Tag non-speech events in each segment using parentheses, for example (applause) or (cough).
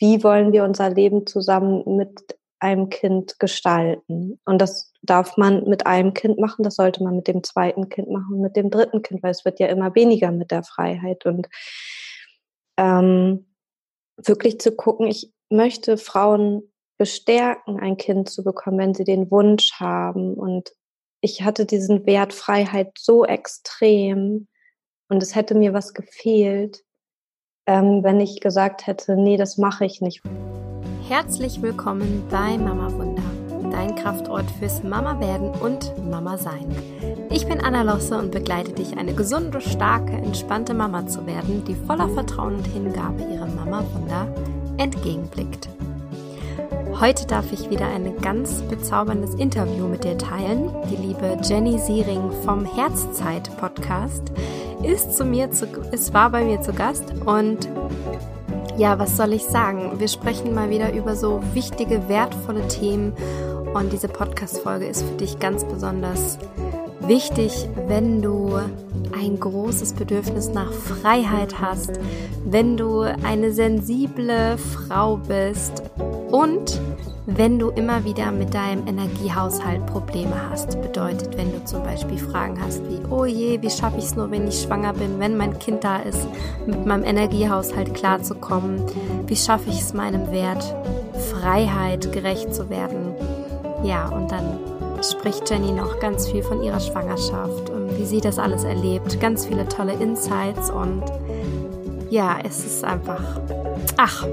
wie wollen wir unser Leben zusammen mit einem Kind gestalten. Und das darf man mit einem Kind machen, das sollte man mit dem zweiten Kind machen, mit dem dritten Kind, weil es wird ja immer weniger mit der Freiheit. Und ähm, wirklich zu gucken, ich möchte Frauen bestärken, ein Kind zu bekommen, wenn sie den Wunsch haben. Und ich hatte diesen Wert Freiheit so extrem und es hätte mir was gefehlt, ähm, wenn ich gesagt hätte, nee, das mache ich nicht. Herzlich willkommen bei Mama Wunder, dein Kraftort fürs Mama werden und Mama sein. Ich bin Anna Losse und begleite dich, eine gesunde, starke, entspannte Mama zu werden, die voller Vertrauen und Hingabe ihrem Mama Wunder entgegenblickt. Heute darf ich wieder ein ganz bezauberndes Interview mit dir teilen. Die liebe Jenny Siering vom Herzzeit Podcast ist zu mir zu, es war bei mir zu Gast und ja, was soll ich sagen? Wir sprechen mal wieder über so wichtige, wertvolle Themen und diese Podcast-Folge ist für dich ganz besonders wichtig, wenn du ein großes Bedürfnis nach Freiheit hast, wenn du eine sensible Frau bist und wenn du immer wieder mit deinem Energiehaushalt Probleme hast. Bedeutet, wenn du zum Beispiel Fragen hast wie, oh je, wie schaffe ich es nur, wenn ich schwanger bin, wenn mein Kind da ist, mit meinem Energiehaushalt klarzukommen, wie schaffe ich es meinem Wert Freiheit gerecht zu werden. Ja, und dann spricht Jenny noch ganz viel von ihrer Schwangerschaft und wie sie das alles erlebt. Ganz viele tolle Insights und ja, es ist einfach, ach,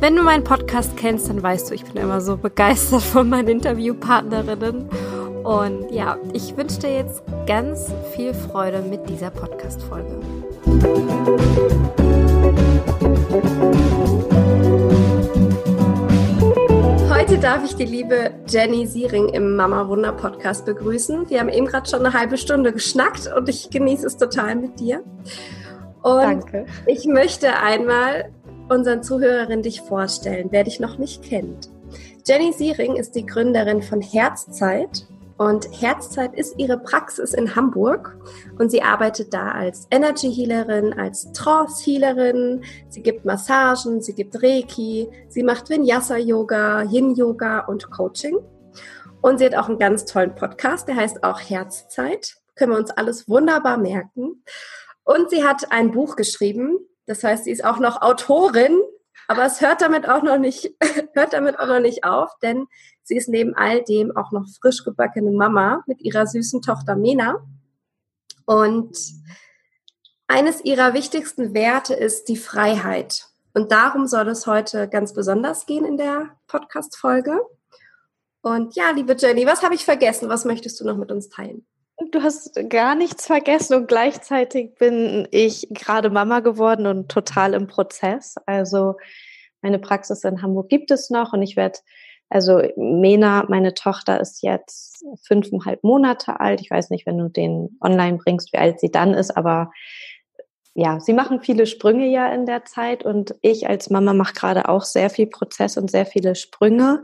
wenn du meinen Podcast kennst, dann weißt du, ich bin immer so begeistert von meinen Interviewpartnerinnen. Und ja, ich wünsche dir jetzt ganz viel Freude mit dieser Podcast-Folge. Heute darf ich die liebe Jenny Siering im Mama Wunder Podcast begrüßen. Wir haben eben gerade schon eine halbe Stunde geschnackt und ich genieße es total mit dir. Und Danke. ich möchte einmal unseren Zuhörerinnen dich vorstellen, wer dich noch nicht kennt. Jenny Siering ist die Gründerin von Herzzeit und Herzzeit ist ihre Praxis in Hamburg und sie arbeitet da als Energy Healerin, als Trance Healerin. Sie gibt Massagen, sie gibt Reiki, sie macht Vinyasa Yoga, Yin Yoga und Coaching. Und sie hat auch einen ganz tollen Podcast, der heißt auch Herzzeit. Können wir uns alles wunderbar merken. Und sie hat ein Buch geschrieben, das heißt, sie ist auch noch Autorin, aber es hört damit auch noch nicht, (laughs) hört damit auch noch nicht auf, denn sie ist neben all dem auch noch frisch gebackene Mama mit ihrer süßen Tochter Mena. Und eines ihrer wichtigsten Werte ist die Freiheit. Und darum soll es heute ganz besonders gehen in der Podcast-Folge. Und ja, liebe Jenny, was habe ich vergessen? Was möchtest du noch mit uns teilen? Du hast gar nichts vergessen und gleichzeitig bin ich gerade Mama geworden und total im Prozess. Also meine Praxis in Hamburg gibt es noch und ich werde, also Mena, meine Tochter ist jetzt fünfeinhalb Monate alt. Ich weiß nicht, wenn du den online bringst, wie alt sie dann ist, aber ja, sie machen viele Sprünge ja in der Zeit und ich als Mama mache gerade auch sehr viel Prozess und sehr viele Sprünge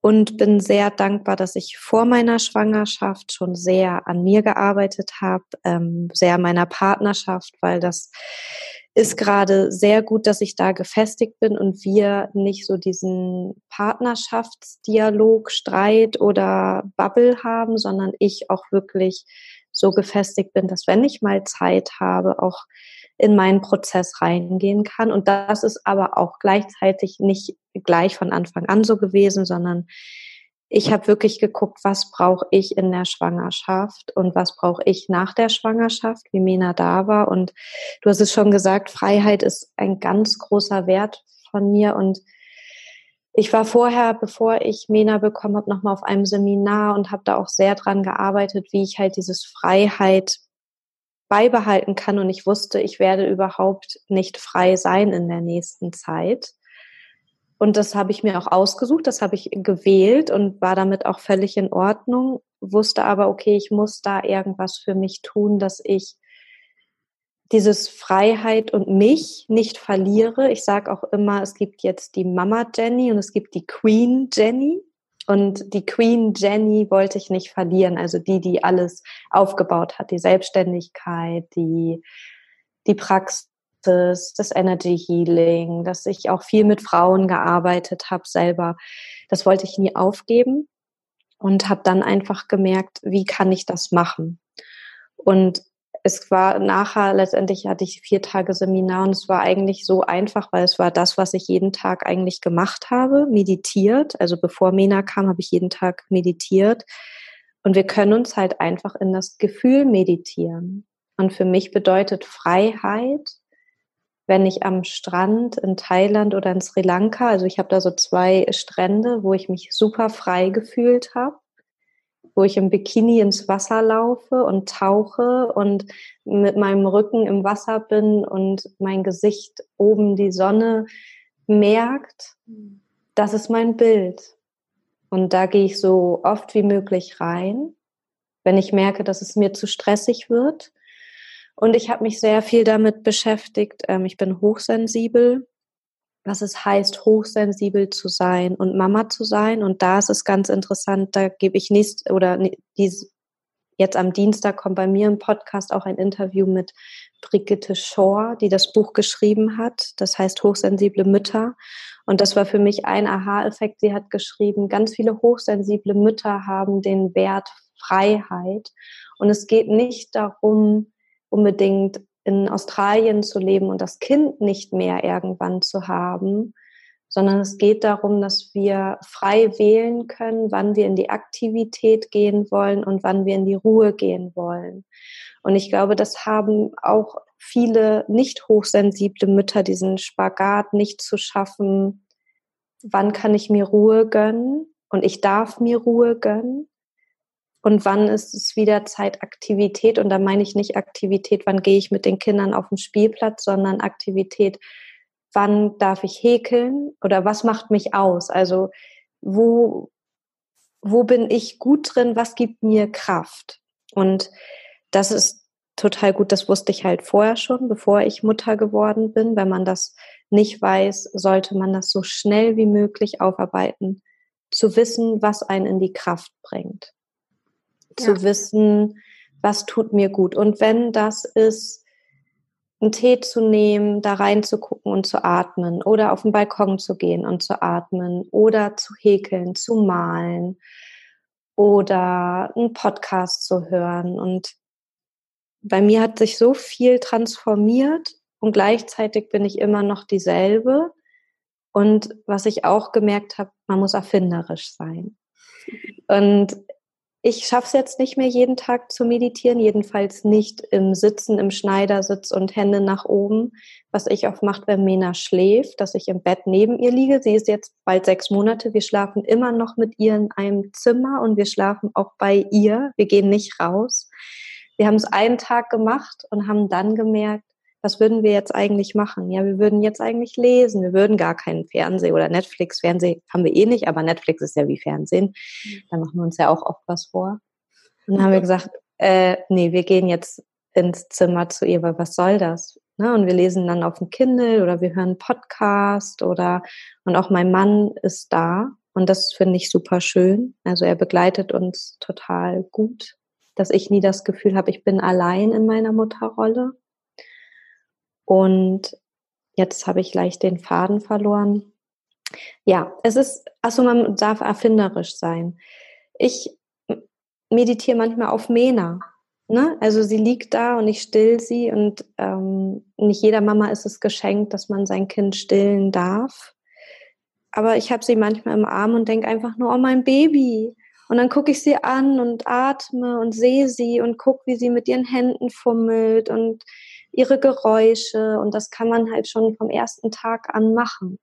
und bin sehr dankbar, dass ich vor meiner Schwangerschaft schon sehr an mir gearbeitet habe, ähm, sehr an meiner Partnerschaft, weil das ist gerade sehr gut, dass ich da gefestigt bin und wir nicht so diesen Partnerschaftsdialog, Streit oder Bubble haben, sondern ich auch wirklich so gefestigt bin, dass wenn ich mal Zeit habe, auch in meinen Prozess reingehen kann. Und das ist aber auch gleichzeitig nicht gleich von Anfang an so gewesen, sondern ich habe wirklich geguckt, was brauche ich in der Schwangerschaft und was brauche ich nach der Schwangerschaft, wie Mena da war. Und du hast es schon gesagt, Freiheit ist ein ganz großer Wert von mir. Und ich war vorher, bevor ich Mena bekommen habe, nochmal auf einem Seminar und habe da auch sehr dran gearbeitet, wie ich halt dieses Freiheit beibehalten kann. Und ich wusste, ich werde überhaupt nicht frei sein in der nächsten Zeit. Und das habe ich mir auch ausgesucht, das habe ich gewählt und war damit auch völlig in Ordnung, wusste aber, okay, ich muss da irgendwas für mich tun, dass ich dieses Freiheit und mich nicht verliere. Ich sage auch immer, es gibt jetzt die Mama Jenny und es gibt die Queen Jenny. Und die Queen Jenny wollte ich nicht verlieren, also die, die alles aufgebaut hat, die Selbstständigkeit, die, die Praxis, das Energy Healing, dass ich auch viel mit Frauen gearbeitet habe selber. Das wollte ich nie aufgeben und habe dann einfach gemerkt, wie kann ich das machen? Und es war nachher, letztendlich hatte ich vier Tage Seminar und es war eigentlich so einfach, weil es war das, was ich jeden Tag eigentlich gemacht habe, meditiert. Also bevor Mena kam, habe ich jeden Tag meditiert. Und wir können uns halt einfach in das Gefühl meditieren. Und für mich bedeutet Freiheit, wenn ich am Strand in Thailand oder in Sri Lanka, also ich habe da so zwei Strände, wo ich mich super frei gefühlt habe, wo ich im Bikini ins Wasser laufe und tauche und mit meinem Rücken im Wasser bin und mein Gesicht oben die Sonne merkt, das ist mein Bild. Und da gehe ich so oft wie möglich rein, wenn ich merke, dass es mir zu stressig wird. Und ich habe mich sehr viel damit beschäftigt. Ähm, ich bin hochsensibel was es heißt, hochsensibel zu sein und Mama zu sein. Und da ist es ganz interessant, da gebe ich nächst oder dies, jetzt am Dienstag kommt bei mir im Podcast auch ein Interview mit Brigitte Shore, die das Buch geschrieben hat. Das heißt Hochsensible Mütter. Und das war für mich ein Aha-Effekt. Sie hat geschrieben, ganz viele hochsensible Mütter haben den Wert Freiheit. Und es geht nicht darum, unbedingt in Australien zu leben und das Kind nicht mehr irgendwann zu haben, sondern es geht darum, dass wir frei wählen können, wann wir in die Aktivität gehen wollen und wann wir in die Ruhe gehen wollen. Und ich glaube, das haben auch viele nicht hochsensible Mütter, diesen Spagat nicht zu schaffen. Wann kann ich mir Ruhe gönnen? Und ich darf mir Ruhe gönnen und wann ist es wieder Zeitaktivität. Und da meine ich nicht Aktivität, wann gehe ich mit den Kindern auf den Spielplatz, sondern Aktivität, wann darf ich häkeln oder was macht mich aus? Also wo, wo bin ich gut drin, was gibt mir Kraft? Und das ist total gut, das wusste ich halt vorher schon, bevor ich Mutter geworden bin. Wenn man das nicht weiß, sollte man das so schnell wie möglich aufarbeiten, zu wissen, was einen in die Kraft bringt zu wissen, was tut mir gut. Und wenn das ist, einen Tee zu nehmen, da reinzugucken und zu atmen oder auf den Balkon zu gehen und zu atmen oder zu häkeln, zu malen oder einen Podcast zu hören. Und bei mir hat sich so viel transformiert und gleichzeitig bin ich immer noch dieselbe. Und was ich auch gemerkt habe, man muss erfinderisch sein. Und ich schaffe es jetzt nicht mehr jeden Tag zu meditieren, jedenfalls nicht im Sitzen, im Schneidersitz und Hände nach oben, was ich oft mache, wenn Mena schläft, dass ich im Bett neben ihr liege. Sie ist jetzt bald sechs Monate. Wir schlafen immer noch mit ihr in einem Zimmer und wir schlafen auch bei ihr. Wir gehen nicht raus. Wir haben es einen Tag gemacht und haben dann gemerkt, was würden wir jetzt eigentlich machen? Ja, wir würden jetzt eigentlich lesen. Wir würden gar keinen Fernsehen oder Netflix. Fernsehen haben wir eh nicht, aber Netflix ist ja wie Fernsehen. Mhm. Da machen wir uns ja auch oft was vor. Und dann haben wir gesagt, äh, nee, wir gehen jetzt ins Zimmer zu ihr, weil was soll das? Ne? Und wir lesen dann auf dem Kindle oder wir hören einen Podcast oder und auch mein Mann ist da und das finde ich super schön. Also er begleitet uns total gut, dass ich nie das Gefühl habe, ich bin allein in meiner Mutterrolle. Und jetzt habe ich leicht den Faden verloren. Ja, es ist, also man darf erfinderisch sein. Ich meditiere manchmal auf Mena. Ne? Also sie liegt da und ich still sie und ähm, nicht jeder Mama ist es geschenkt, dass man sein Kind stillen darf. Aber ich habe sie manchmal im Arm und denke einfach nur, oh mein Baby. Und dann gucke ich sie an und atme und sehe sie und gucke, wie sie mit ihren Händen fummelt und ihre Geräusche und das kann man halt schon vom ersten Tag an machen.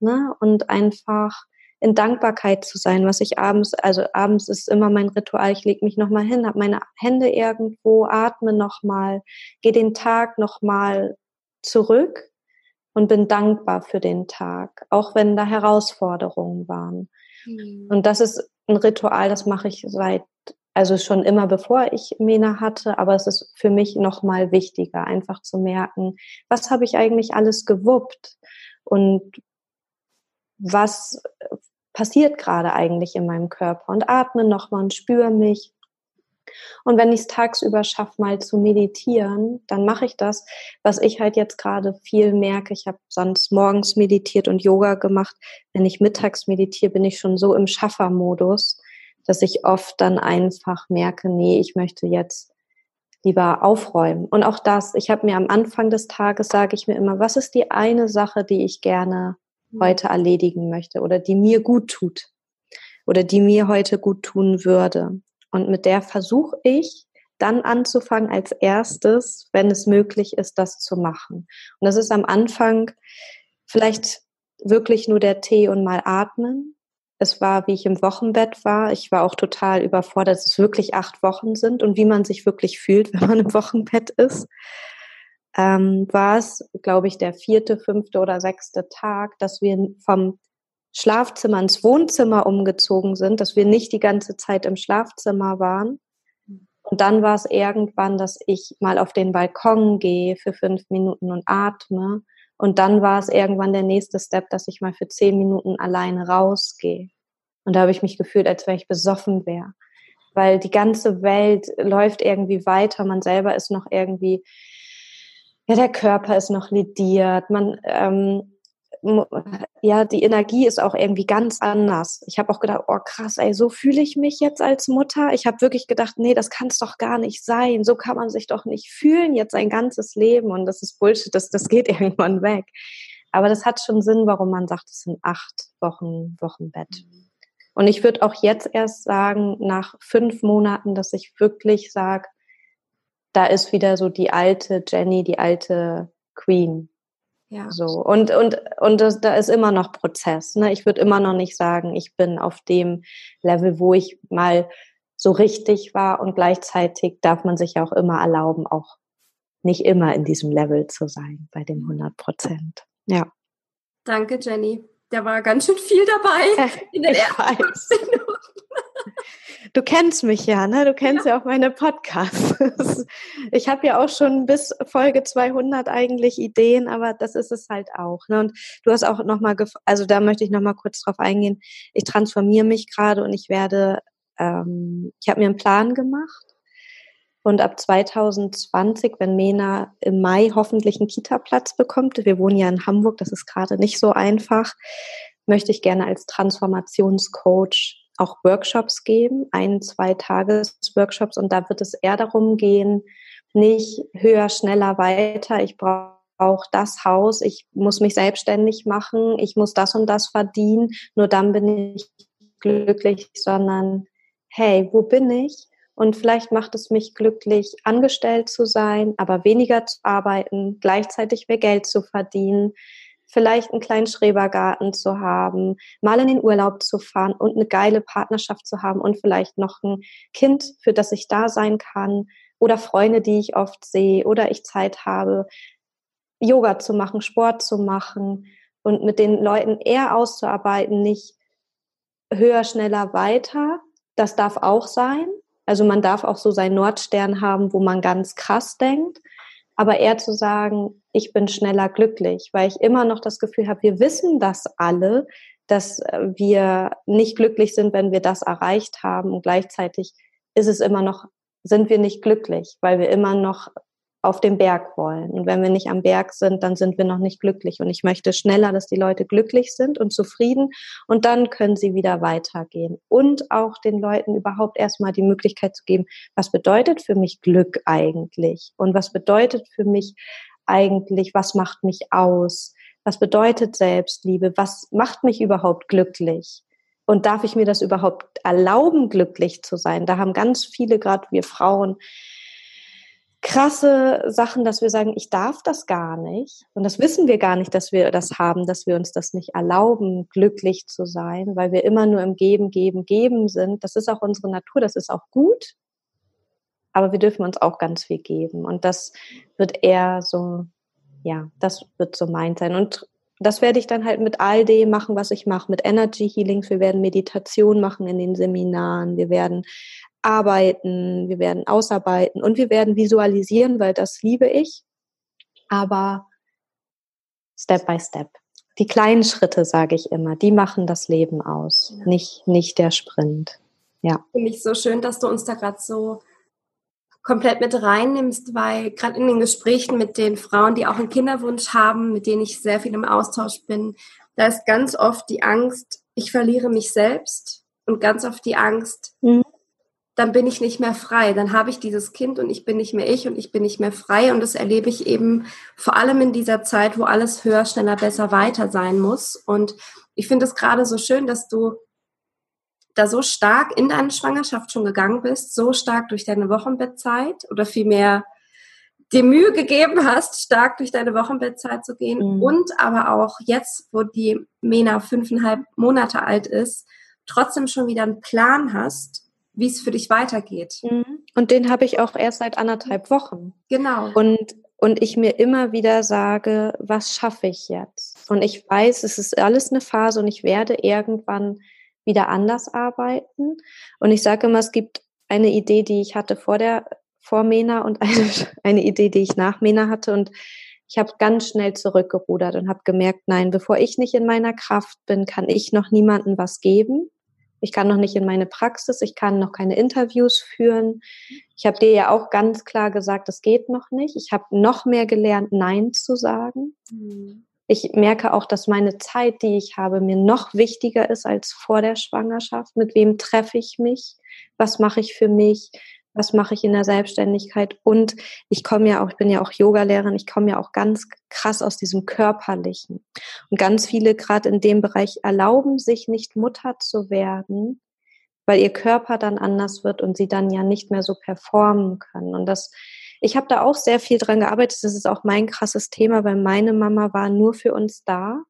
Ne? Und einfach in Dankbarkeit zu sein, was ich abends, also abends ist immer mein Ritual, ich lege mich nochmal hin, habe meine Hände irgendwo, atme nochmal, gehe den Tag nochmal zurück und bin dankbar für den Tag, auch wenn da Herausforderungen waren. Mhm. Und das ist ein Ritual, das mache ich seit also schon immer bevor ich Mena hatte, aber es ist für mich noch mal wichtiger, einfach zu merken, was habe ich eigentlich alles gewuppt und was passiert gerade eigentlich in meinem Körper und atme noch mal und spüre mich Und wenn ich es tagsüber schaffe, mal zu meditieren, dann mache ich das, was ich halt jetzt gerade viel merke. Ich habe sonst morgens meditiert und Yoga gemacht. Wenn ich mittags meditiere, bin ich schon so im Schaffermodus, dass ich oft dann einfach merke, nee, ich möchte jetzt lieber aufräumen. Und auch das, ich habe mir am Anfang des Tages, sage ich mir immer, was ist die eine Sache, die ich gerne mhm. heute erledigen möchte oder die mir gut tut oder die mir heute gut tun würde. Und mit der versuche ich dann anzufangen als erstes, wenn es möglich ist, das zu machen. Und das ist am Anfang vielleicht wirklich nur der Tee und mal atmen. Es war, wie ich im Wochenbett war. Ich war auch total überfordert, dass es wirklich acht Wochen sind und wie man sich wirklich fühlt, (laughs) wenn man im Wochenbett ist. Ähm, war es, glaube ich, der vierte, fünfte oder sechste Tag, dass wir vom Schlafzimmer ins Wohnzimmer umgezogen sind, dass wir nicht die ganze Zeit im Schlafzimmer waren. Und dann war es irgendwann, dass ich mal auf den Balkon gehe für fünf Minuten und atme. Und dann war es irgendwann der nächste Step, dass ich mal für zehn Minuten alleine rausgehe. Und da habe ich mich gefühlt, als wenn ich besoffen wäre. Weil die ganze Welt läuft irgendwie weiter. Man selber ist noch irgendwie, ja, der Körper ist noch lidiert. Man, ähm, ja, die Energie ist auch irgendwie ganz anders. Ich habe auch gedacht, oh krass, ey, so fühle ich mich jetzt als Mutter. Ich habe wirklich gedacht, nee, das kann es doch gar nicht sein. So kann man sich doch nicht fühlen jetzt ein ganzes Leben. Und das ist Bullshit, das, das geht (laughs) irgendwann weg. Aber das hat schon Sinn, warum man sagt, es sind acht Wochen Wochenbett. Mhm. Und ich würde auch jetzt erst sagen, nach fünf Monaten, dass ich wirklich sage, da ist wieder so die alte Jenny, die alte Queen. Ja. So. Und, und, und das, da ist immer noch Prozess. Ne? Ich würde immer noch nicht sagen, ich bin auf dem Level, wo ich mal so richtig war und gleichzeitig darf man sich auch immer erlauben, auch nicht immer in diesem Level zu sein, bei den 100 Prozent. Ja. Danke, Jenny. Da war ganz schön viel dabei (laughs) in den ersten Minuten. Du kennst mich ja, ne? Du kennst ja, ja auch meine Podcasts. (laughs) Ich habe ja auch schon bis Folge 200 eigentlich Ideen, aber das ist es halt auch. Ne? Und du hast auch noch mal, also da möchte ich noch mal kurz drauf eingehen. Ich transformiere mich gerade und ich werde, ähm, ich habe mir einen Plan gemacht. Und ab 2020, wenn Mena im Mai hoffentlich einen Kita-Platz bekommt, wir wohnen ja in Hamburg, das ist gerade nicht so einfach, möchte ich gerne als Transformationscoach auch Workshops geben, ein, zwei Tages-Workshops und da wird es eher darum gehen, nicht höher, schneller, weiter. Ich brauche auch das Haus, ich muss mich selbstständig machen, ich muss das und das verdienen, nur dann bin ich glücklich, sondern hey, wo bin ich? Und vielleicht macht es mich glücklich, angestellt zu sein, aber weniger zu arbeiten, gleichzeitig mehr Geld zu verdienen, vielleicht einen kleinen Schrebergarten zu haben, mal in den Urlaub zu fahren und eine geile Partnerschaft zu haben und vielleicht noch ein Kind, für das ich da sein kann oder Freunde, die ich oft sehe oder ich Zeit habe, Yoga zu machen, Sport zu machen und mit den Leuten eher auszuarbeiten, nicht höher, schneller, weiter. Das darf auch sein. Also man darf auch so seinen Nordstern haben, wo man ganz krass denkt aber eher zu sagen, ich bin schneller glücklich, weil ich immer noch das Gefühl habe, wir wissen das alle, dass äh, wir nicht glücklich sind, wenn wir das erreicht haben. Und gleichzeitig ist es immer noch, sind wir nicht glücklich, weil wir immer noch auf dem Berg wollen. Und wenn wir nicht am Berg sind, dann sind wir noch nicht glücklich. Und ich möchte schneller, dass die Leute glücklich sind und zufrieden und dann können sie wieder weitergehen. Und auch den Leuten überhaupt erstmal die Möglichkeit zu geben, was bedeutet für mich Glück eigentlich? Und was bedeutet für mich eigentlich, was macht mich aus? Was bedeutet Selbstliebe? Was macht mich überhaupt glücklich? Und darf ich mir das überhaupt erlauben, glücklich zu sein? Da haben ganz viele, gerade wir Frauen, krasse Sachen, dass wir sagen, ich darf das gar nicht. Und das wissen wir gar nicht, dass wir das haben, dass wir uns das nicht erlauben, glücklich zu sein, weil wir immer nur im Geben, Geben, Geben sind. Das ist auch unsere Natur, das ist auch gut. Aber wir dürfen uns auch ganz viel geben. Und das wird eher so, ja, das wird so meint sein. Und das werde ich dann halt mit all dem machen, was ich mache, mit Energy Healings. Wir werden Meditation machen in den Seminaren. Wir werden arbeiten, wir werden ausarbeiten und wir werden visualisieren, weil das liebe ich. Aber Step by Step. Die kleinen Schritte, sage ich immer, die machen das Leben aus, ja. nicht, nicht der Sprint. Ja. Finde ich so schön, dass du uns da gerade so komplett mit reinnimmst, weil gerade in den Gesprächen mit den Frauen, die auch einen Kinderwunsch haben, mit denen ich sehr viel im Austausch bin, da ist ganz oft die Angst, ich verliere mich selbst und ganz oft die Angst, mhm. dann bin ich nicht mehr frei, dann habe ich dieses Kind und ich bin nicht mehr ich und ich bin nicht mehr frei. Und das erlebe ich eben vor allem in dieser Zeit, wo alles höher, schneller, besser, weiter sein muss. Und ich finde es gerade so schön, dass du da so stark in deine Schwangerschaft schon gegangen bist, so stark durch deine Wochenbettzeit oder vielmehr dir Mühe gegeben hast, stark durch deine Wochenbettzeit zu gehen mhm. und aber auch jetzt, wo die Mena fünfeinhalb Monate alt ist, trotzdem schon wieder einen Plan hast, wie es für dich weitergeht. Mhm. Und den habe ich auch erst seit anderthalb Wochen. Genau. Und, und ich mir immer wieder sage, was schaffe ich jetzt? Und ich weiß, es ist alles eine Phase und ich werde irgendwann wieder anders arbeiten. Und ich sage immer, es gibt eine Idee, die ich hatte vor der vor Mena und eine, (laughs) eine Idee, die ich nach Mena hatte. Und ich habe ganz schnell zurückgerudert und habe gemerkt, nein, bevor ich nicht in meiner Kraft bin, kann ich noch niemandem was geben. Ich kann noch nicht in meine Praxis, ich kann noch keine Interviews führen. Ich habe dir ja auch ganz klar gesagt, das geht noch nicht. Ich habe noch mehr gelernt, Nein zu sagen. Mhm ich merke auch, dass meine Zeit, die ich habe, mir noch wichtiger ist als vor der Schwangerschaft. Mit wem treffe ich mich? Was mache ich für mich? Was mache ich in der Selbstständigkeit? Und ich komme ja auch, ich bin ja auch Yogalehrerin, ich komme ja auch ganz krass aus diesem Körperlichen. Und ganz viele gerade in dem Bereich erlauben sich nicht Mutter zu werden, weil ihr Körper dann anders wird und sie dann ja nicht mehr so performen können. Und das ich habe da auch sehr viel dran gearbeitet. Das ist auch mein krasses Thema, weil meine Mama war nur für uns da.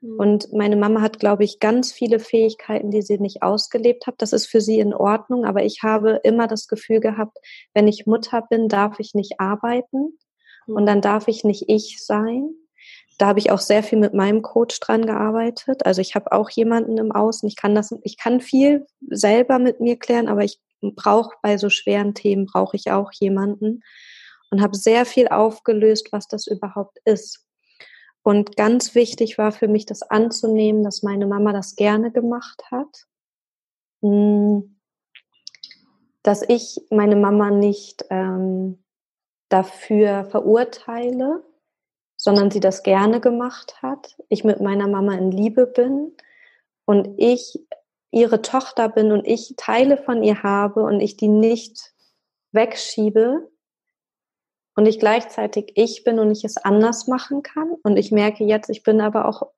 Mhm. Und meine Mama hat, glaube ich, ganz viele Fähigkeiten, die sie nicht ausgelebt hat. Das ist für sie in Ordnung. Aber ich habe immer das Gefühl gehabt, wenn ich Mutter bin, darf ich nicht arbeiten. Mhm. Und dann darf ich nicht ich sein. Da habe ich auch sehr viel mit meinem Coach dran gearbeitet. Also ich habe auch jemanden im Außen. Ich kann das, ich kann viel selber mit mir klären, aber ich brauche bei so schweren Themen brauche ich auch jemanden und habe sehr viel aufgelöst, was das überhaupt ist. Und ganz wichtig war für mich, das anzunehmen, dass meine Mama das gerne gemacht hat. Hm, dass ich meine Mama nicht ähm, dafür verurteile, sondern sie das gerne gemacht hat. Ich mit meiner Mama in Liebe bin und ich ihre Tochter bin und ich Teile von ihr habe und ich die nicht wegschiebe, und ich gleichzeitig ich bin und ich es anders machen kann. Und ich merke jetzt, ich bin aber auch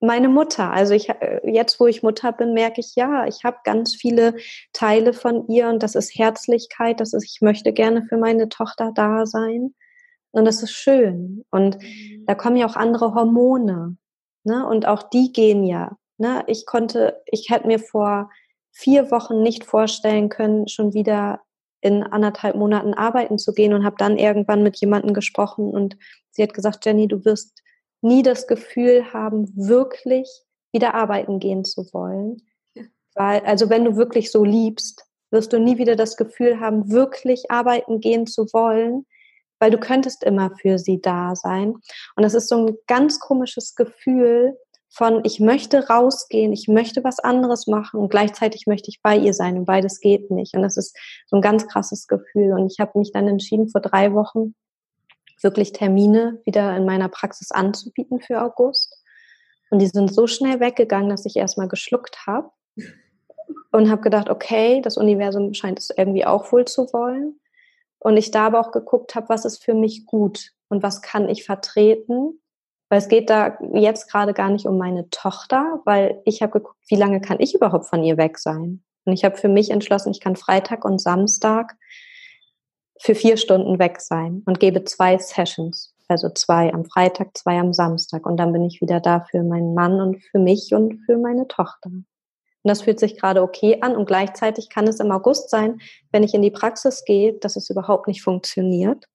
meine Mutter. Also ich jetzt, wo ich Mutter bin, merke ich, ja, ich habe ganz viele Teile von ihr und das ist Herzlichkeit, das ist, ich möchte gerne für meine Tochter da sein. Und das ist schön. Und mhm. da kommen ja auch andere Hormone. Ne? Und auch die gehen ja. Ne? Ich konnte, ich hätte mir vor vier Wochen nicht vorstellen können, schon wieder in anderthalb Monaten arbeiten zu gehen und habe dann irgendwann mit jemandem gesprochen und sie hat gesagt, Jenny, du wirst nie das Gefühl haben, wirklich wieder arbeiten gehen zu wollen. Weil, also wenn du wirklich so liebst, wirst du nie wieder das Gefühl haben, wirklich arbeiten gehen zu wollen, weil du könntest immer für sie da sein. Und das ist so ein ganz komisches Gefühl, von ich möchte rausgehen, ich möchte was anderes machen und gleichzeitig möchte ich bei ihr sein und beides geht nicht. Und das ist so ein ganz krasses Gefühl. Und ich habe mich dann entschieden, vor drei Wochen wirklich Termine wieder in meiner Praxis anzubieten für August. Und die sind so schnell weggegangen, dass ich erstmal geschluckt habe und habe gedacht, okay, das Universum scheint es irgendwie auch wohl zu wollen. Und ich da aber auch geguckt habe, was ist für mich gut und was kann ich vertreten weil es geht da jetzt gerade gar nicht um meine Tochter, weil ich habe geguckt, wie lange kann ich überhaupt von ihr weg sein? Und ich habe für mich entschlossen, ich kann Freitag und Samstag für vier Stunden weg sein und gebe zwei Sessions. Also zwei am Freitag, zwei am Samstag. Und dann bin ich wieder da für meinen Mann und für mich und für meine Tochter. Und das fühlt sich gerade okay an. Und gleichzeitig kann es im August sein, wenn ich in die Praxis gehe, dass es überhaupt nicht funktioniert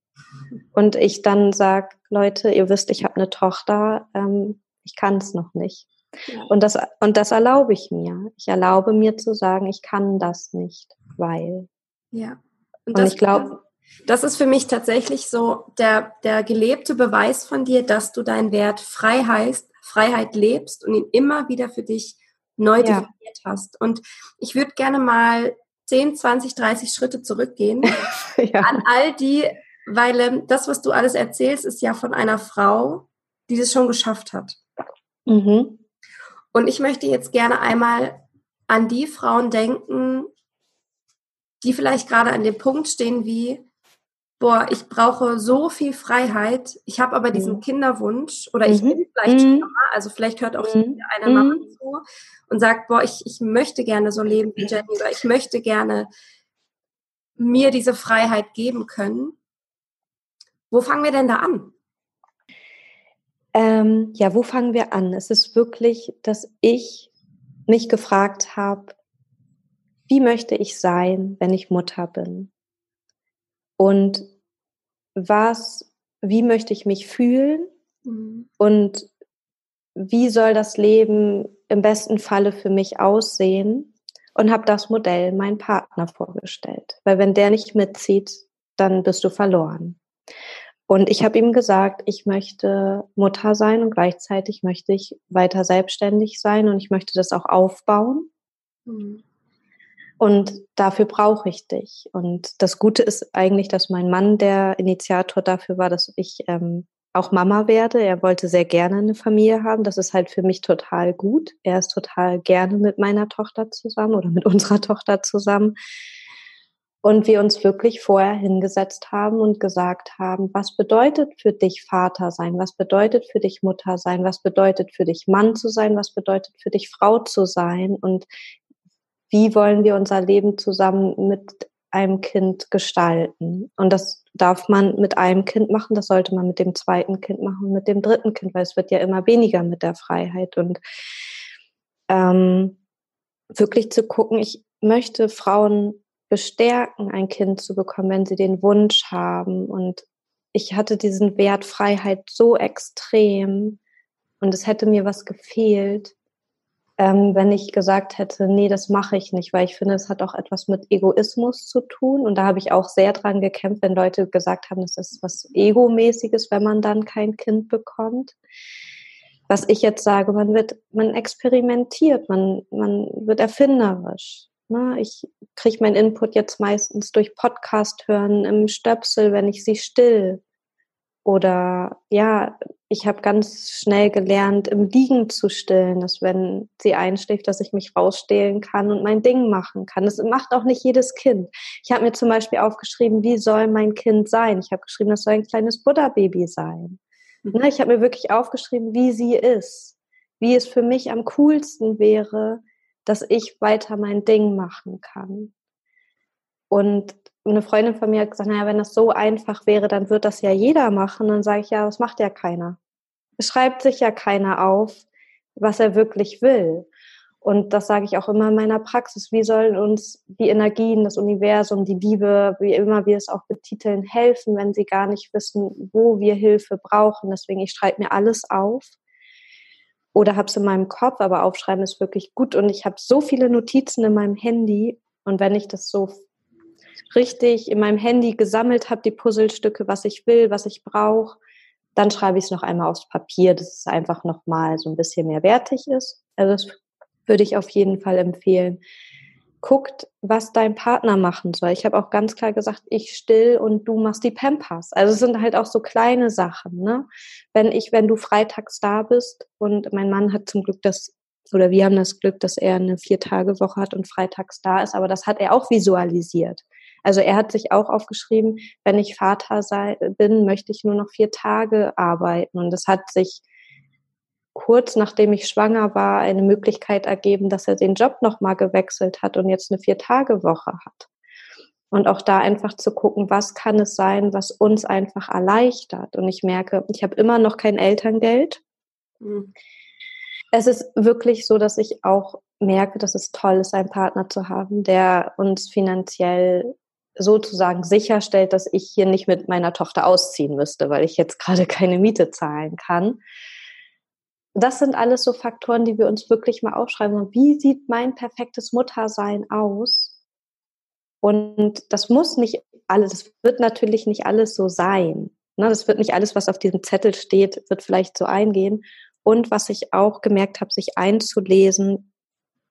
und ich dann sage, Leute, ihr wisst, ich habe eine Tochter, ähm, ich kann es noch nicht. Ja. Und, das, und das erlaube ich mir. Ich erlaube mir zu sagen, ich kann das nicht, weil. Ja. Und, und ich glaube. Das ist für mich tatsächlich so der, der gelebte Beweis von dir, dass du deinen Wert Freiheit, Freiheit lebst und ihn immer wieder für dich neu ja. definiert hast. Und ich würde gerne mal 10, 20, 30 Schritte zurückgehen (laughs) ja. an all die, weil ähm, das, was du alles erzählst, ist ja von einer Frau, die das schon geschafft hat. Mhm. Und ich möchte jetzt gerne einmal an die Frauen denken, die vielleicht gerade an dem Punkt stehen wie, boah, ich brauche so viel Freiheit, ich habe aber diesen mhm. Kinderwunsch oder ich mhm. bin vielleicht mhm. Mama, also vielleicht hört auch mhm. eine Mama mhm. zu und sagt, boah, ich, ich möchte gerne so leben wie Jenny oder ich möchte gerne mir diese Freiheit geben können. Wo fangen wir denn da an? Ähm, ja, wo fangen wir an? Es ist wirklich, dass ich mich gefragt habe, wie möchte ich sein, wenn ich Mutter bin? Und was, wie möchte ich mich fühlen? Mhm. Und wie soll das Leben im besten Falle für mich aussehen? Und habe das Modell meinen Partner vorgestellt. Weil wenn der nicht mitzieht, dann bist du verloren. Und ich habe ihm gesagt, ich möchte Mutter sein und gleichzeitig möchte ich weiter selbstständig sein und ich möchte das auch aufbauen. Mhm. Und dafür brauche ich dich. Und das Gute ist eigentlich, dass mein Mann der Initiator dafür war, dass ich ähm, auch Mama werde. Er wollte sehr gerne eine Familie haben. Das ist halt für mich total gut. Er ist total gerne mit meiner Tochter zusammen oder mit unserer Tochter zusammen. Und wir uns wirklich vorher hingesetzt haben und gesagt haben, was bedeutet für dich Vater sein? Was bedeutet für dich Mutter sein? Was bedeutet für dich Mann zu sein? Was bedeutet für dich Frau zu sein? Und wie wollen wir unser Leben zusammen mit einem Kind gestalten. Und das darf man mit einem Kind machen, das sollte man mit dem zweiten Kind machen, mit dem dritten Kind, weil es wird ja immer weniger mit der Freiheit. Und ähm, wirklich zu gucken, ich möchte Frauen bestärken, ein Kind zu bekommen, wenn sie den Wunsch haben. Und ich hatte diesen Wert Freiheit so extrem und es hätte mir was gefehlt, ähm, wenn ich gesagt hätte, nee, das mache ich nicht, weil ich finde, es hat auch etwas mit Egoismus zu tun. Und da habe ich auch sehr dran gekämpft, wenn Leute gesagt haben, das ist was Egomäßiges, wenn man dann kein Kind bekommt. Was ich jetzt sage, man wird, man experimentiert, man, man wird erfinderisch. Ne? Ich kriege meinen Input jetzt meistens durch Podcast hören im Stöpsel, wenn ich sie still. Oder ja, ich habe ganz schnell gelernt, im Liegen zu stillen, dass wenn sie einschläft, dass ich mich rausstehlen kann und mein Ding machen kann. Das macht auch nicht jedes Kind. Ich habe mir zum Beispiel aufgeschrieben, wie soll mein Kind sein? Ich habe geschrieben, das soll ein kleines Buddha-Baby sein. Mhm. Ne, ich habe mir wirklich aufgeschrieben, wie sie ist, wie es für mich am coolsten wäre, dass ich weiter mein Ding machen kann. Und eine Freundin von mir hat gesagt, naja, wenn das so einfach wäre, dann wird das ja jeder machen. dann sage ich, ja, das macht ja keiner. Es schreibt sich ja keiner auf, was er wirklich will. Und das sage ich auch immer in meiner Praxis. Wie sollen uns die Energien, das Universum, die Liebe, wie immer wir es auch betiteln, helfen, wenn sie gar nicht wissen, wo wir Hilfe brauchen? Deswegen, ich schreibe mir alles auf oder habe es in meinem Kopf, aber aufschreiben ist wirklich gut. Und ich habe so viele Notizen in meinem Handy. Und wenn ich das so richtig in meinem Handy gesammelt habe, die Puzzlestücke, was ich will, was ich brauche, dann schreibe ich es noch einmal aufs Papier, dass es einfach nochmal so ein bisschen mehr wertig ist. Also das würde ich auf jeden Fall empfehlen. Guckt, was dein Partner machen soll. Ich habe auch ganz klar gesagt, ich still und du machst die Pampers. Also es sind halt auch so kleine Sachen. Ne? Wenn ich, wenn du freitags da bist und mein Mann hat zum Glück das oder wir haben das Glück, dass er eine Vier-Tage-Woche hat und freitags da ist, aber das hat er auch visualisiert. Also er hat sich auch aufgeschrieben, wenn ich Vater sei, bin, möchte ich nur noch vier Tage arbeiten. Und das hat sich kurz nachdem ich schwanger war, eine Möglichkeit ergeben, dass er den Job nochmal gewechselt hat und jetzt eine Vier-Tage-Woche hat. Und auch da einfach zu gucken, was kann es sein, was uns einfach erleichtert. Und ich merke, ich habe immer noch kein Elterngeld. Mhm. Es ist wirklich so, dass ich auch merke, dass es toll ist, einen Partner zu haben, der uns finanziell sozusagen sicherstellt, dass ich hier nicht mit meiner Tochter ausziehen müsste, weil ich jetzt gerade keine Miete zahlen kann. Das sind alles so Faktoren, die wir uns wirklich mal aufschreiben. wie sieht mein perfektes Muttersein aus? Und das muss nicht alles, das wird natürlich nicht alles so sein. Ne? Das wird nicht alles, was auf diesem Zettel steht, wird vielleicht so eingehen. Und was ich auch gemerkt habe, sich einzulesen,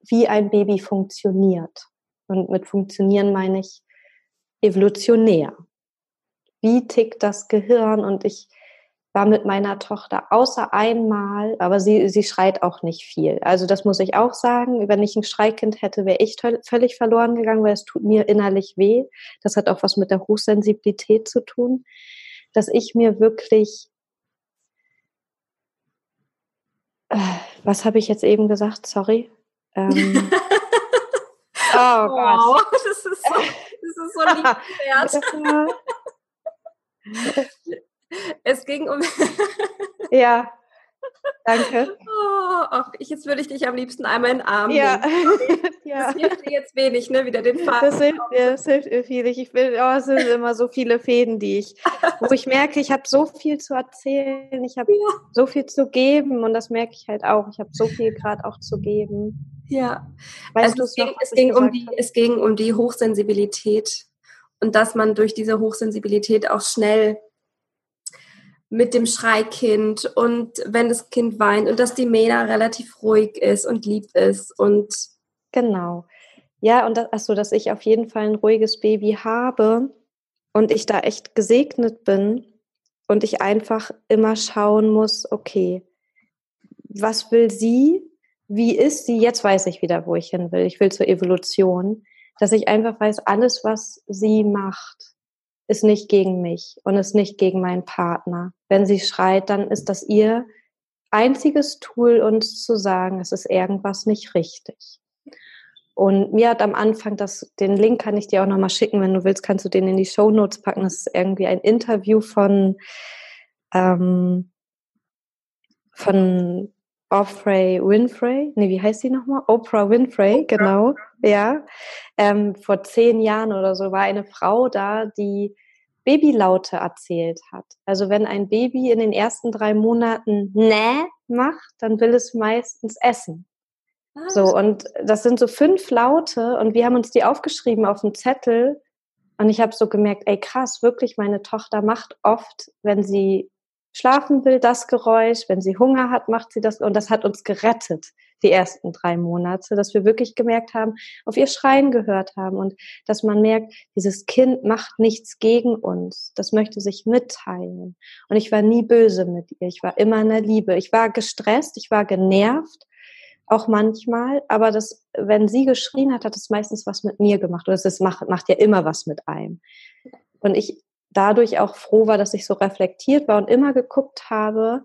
wie ein Baby funktioniert. Und mit funktionieren meine ich evolutionär. Wie tickt das Gehirn? Und ich war mit meiner Tochter außer einmal, aber sie, sie schreit auch nicht viel. Also das muss ich auch sagen. Wenn ich ein Schreikind hätte, wäre ich völlig verloren gegangen, weil es tut mir innerlich weh. Das hat auch was mit der Hochsensibilität zu tun, dass ich mir wirklich, äh, was habe ich jetzt eben gesagt? Sorry. Ähm, (laughs) oh Gott. Wow, das ist so, das ist so liebenswert. (laughs) Es ging um. (laughs) ja. Danke. Oh, ach, jetzt würde ich dich am liebsten einmal in den Arm ja. nehmen. (laughs) ja. Das hilft dir jetzt wenig, ne? Wieder den Faden. Das hilft, ja, das hilft mir viel. Ich will, oh, es sind immer so viele Fäden, die ich, wo ich merke, ich habe so viel zu erzählen, ich habe ja. so viel zu geben und das merke ich halt auch. Ich habe so viel gerade auch zu geben. Ja. Weißt also es, ging, noch, es, ging um die, es ging um die Hochsensibilität und dass man durch diese Hochsensibilität auch schnell mit dem Schreikind und wenn das Kind weint und dass die Mena relativ ruhig ist und lieb ist und genau. Ja, und das, achso, dass ich auf jeden Fall ein ruhiges Baby habe und ich da echt gesegnet bin und ich einfach immer schauen muss, okay, was will sie? Wie ist sie? Jetzt weiß ich wieder, wo ich hin will. Ich will zur Evolution, dass ich einfach weiß, alles, was sie macht, ist nicht gegen mich und ist nicht gegen meinen Partner. Wenn sie schreit, dann ist das ihr einziges Tool, uns zu sagen, es ist irgendwas nicht richtig. Und mir hat am Anfang das, den Link kann ich dir auch nochmal schicken, wenn du willst, kannst du den in die Show Notes packen. Das ist irgendwie ein Interview von, ähm, von Oprah Winfrey, nee, wie heißt sie nochmal? Oprah Winfrey, Oprah. genau, ja. Ähm, vor zehn Jahren oder so war eine Frau da, die Babylaute erzählt hat. Also wenn ein Baby in den ersten drei Monaten Nä macht, dann will es meistens essen. Ah, so, und das sind so fünf Laute und wir haben uns die aufgeschrieben auf dem Zettel und ich habe so gemerkt, ey krass, wirklich, meine Tochter macht oft, wenn sie schlafen will, das Geräusch. Wenn sie Hunger hat, macht sie das. Und das hat uns gerettet, die ersten drei Monate, dass wir wirklich gemerkt haben, auf ihr Schreien gehört haben und dass man merkt, dieses Kind macht nichts gegen uns. Das möchte sich mitteilen. Und ich war nie böse mit ihr. Ich war immer in der Liebe. Ich war gestresst, ich war genervt. Auch manchmal, aber das, wenn sie geschrien hat, hat es meistens was mit mir gemacht. Oder es macht, macht ja immer was mit einem. Und ich dadurch auch froh war, dass ich so reflektiert war und immer geguckt habe,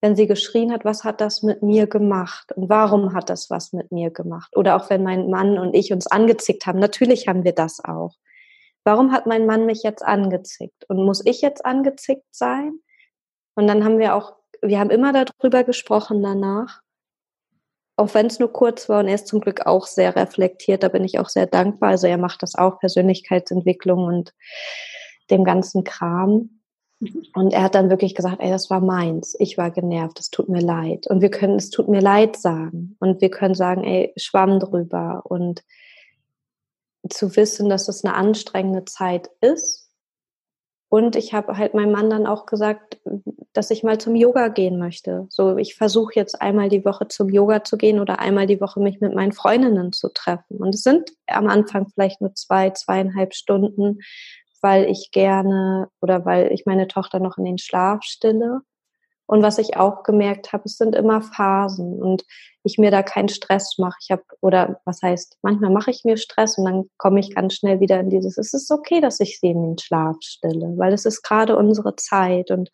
wenn sie geschrien hat, was hat das mit mir gemacht und warum hat das was mit mir gemacht? Oder auch wenn mein Mann und ich uns angezickt haben, natürlich haben wir das auch. Warum hat mein Mann mich jetzt angezickt? Und muss ich jetzt angezickt sein? Und dann haben wir auch, wir haben immer darüber gesprochen danach, auch wenn es nur kurz war und er ist zum Glück auch sehr reflektiert, da bin ich auch sehr dankbar. Also er macht das auch, Persönlichkeitsentwicklung und dem ganzen Kram. Und er hat dann wirklich gesagt, ey, das war meins. Ich war genervt. Es tut mir leid. Und wir können, es tut mir leid sagen. Und wir können sagen, ey, schwamm drüber. Und zu wissen, dass es eine anstrengende Zeit ist. Und ich habe halt meinem Mann dann auch gesagt, dass ich mal zum Yoga gehen möchte. So, ich versuche jetzt einmal die Woche zum Yoga zu gehen oder einmal die Woche mich mit meinen Freundinnen zu treffen. Und es sind am Anfang vielleicht nur zwei, zweieinhalb Stunden, weil ich gerne oder weil ich meine Tochter noch in den Schlaf stille. Und was ich auch gemerkt habe, es sind immer Phasen und ich mir da keinen Stress mache. Ich habe, oder was heißt, manchmal mache ich mir Stress und dann komme ich ganz schnell wieder in dieses, es ist okay, dass ich sie in den Schlaf stille, weil es ist gerade unsere Zeit und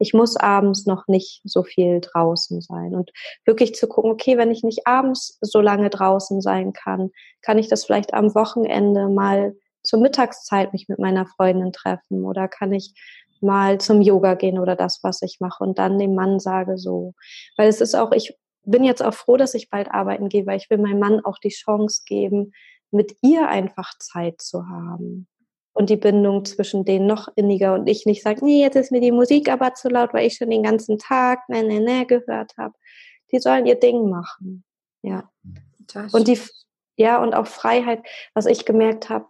ich muss abends noch nicht so viel draußen sein. Und wirklich zu gucken, okay, wenn ich nicht abends so lange draußen sein kann, kann ich das vielleicht am Wochenende mal zur Mittagszeit mich mit meiner Freundin treffen oder kann ich mal zum Yoga gehen oder das, was ich mache und dann dem Mann sage so. Weil es ist auch, ich bin jetzt auch froh, dass ich bald arbeiten gehe, weil ich will meinem Mann auch die Chance geben, mit ihr einfach Zeit zu haben. Und die Bindung zwischen denen noch inniger und ich nicht sage, nee, jetzt ist mir die Musik aber zu laut, weil ich schon den ganzen Tag ne, ne, ne gehört habe. Die sollen ihr Ding machen. Ja. Und die, ja, und auch Freiheit, was ich gemerkt habe,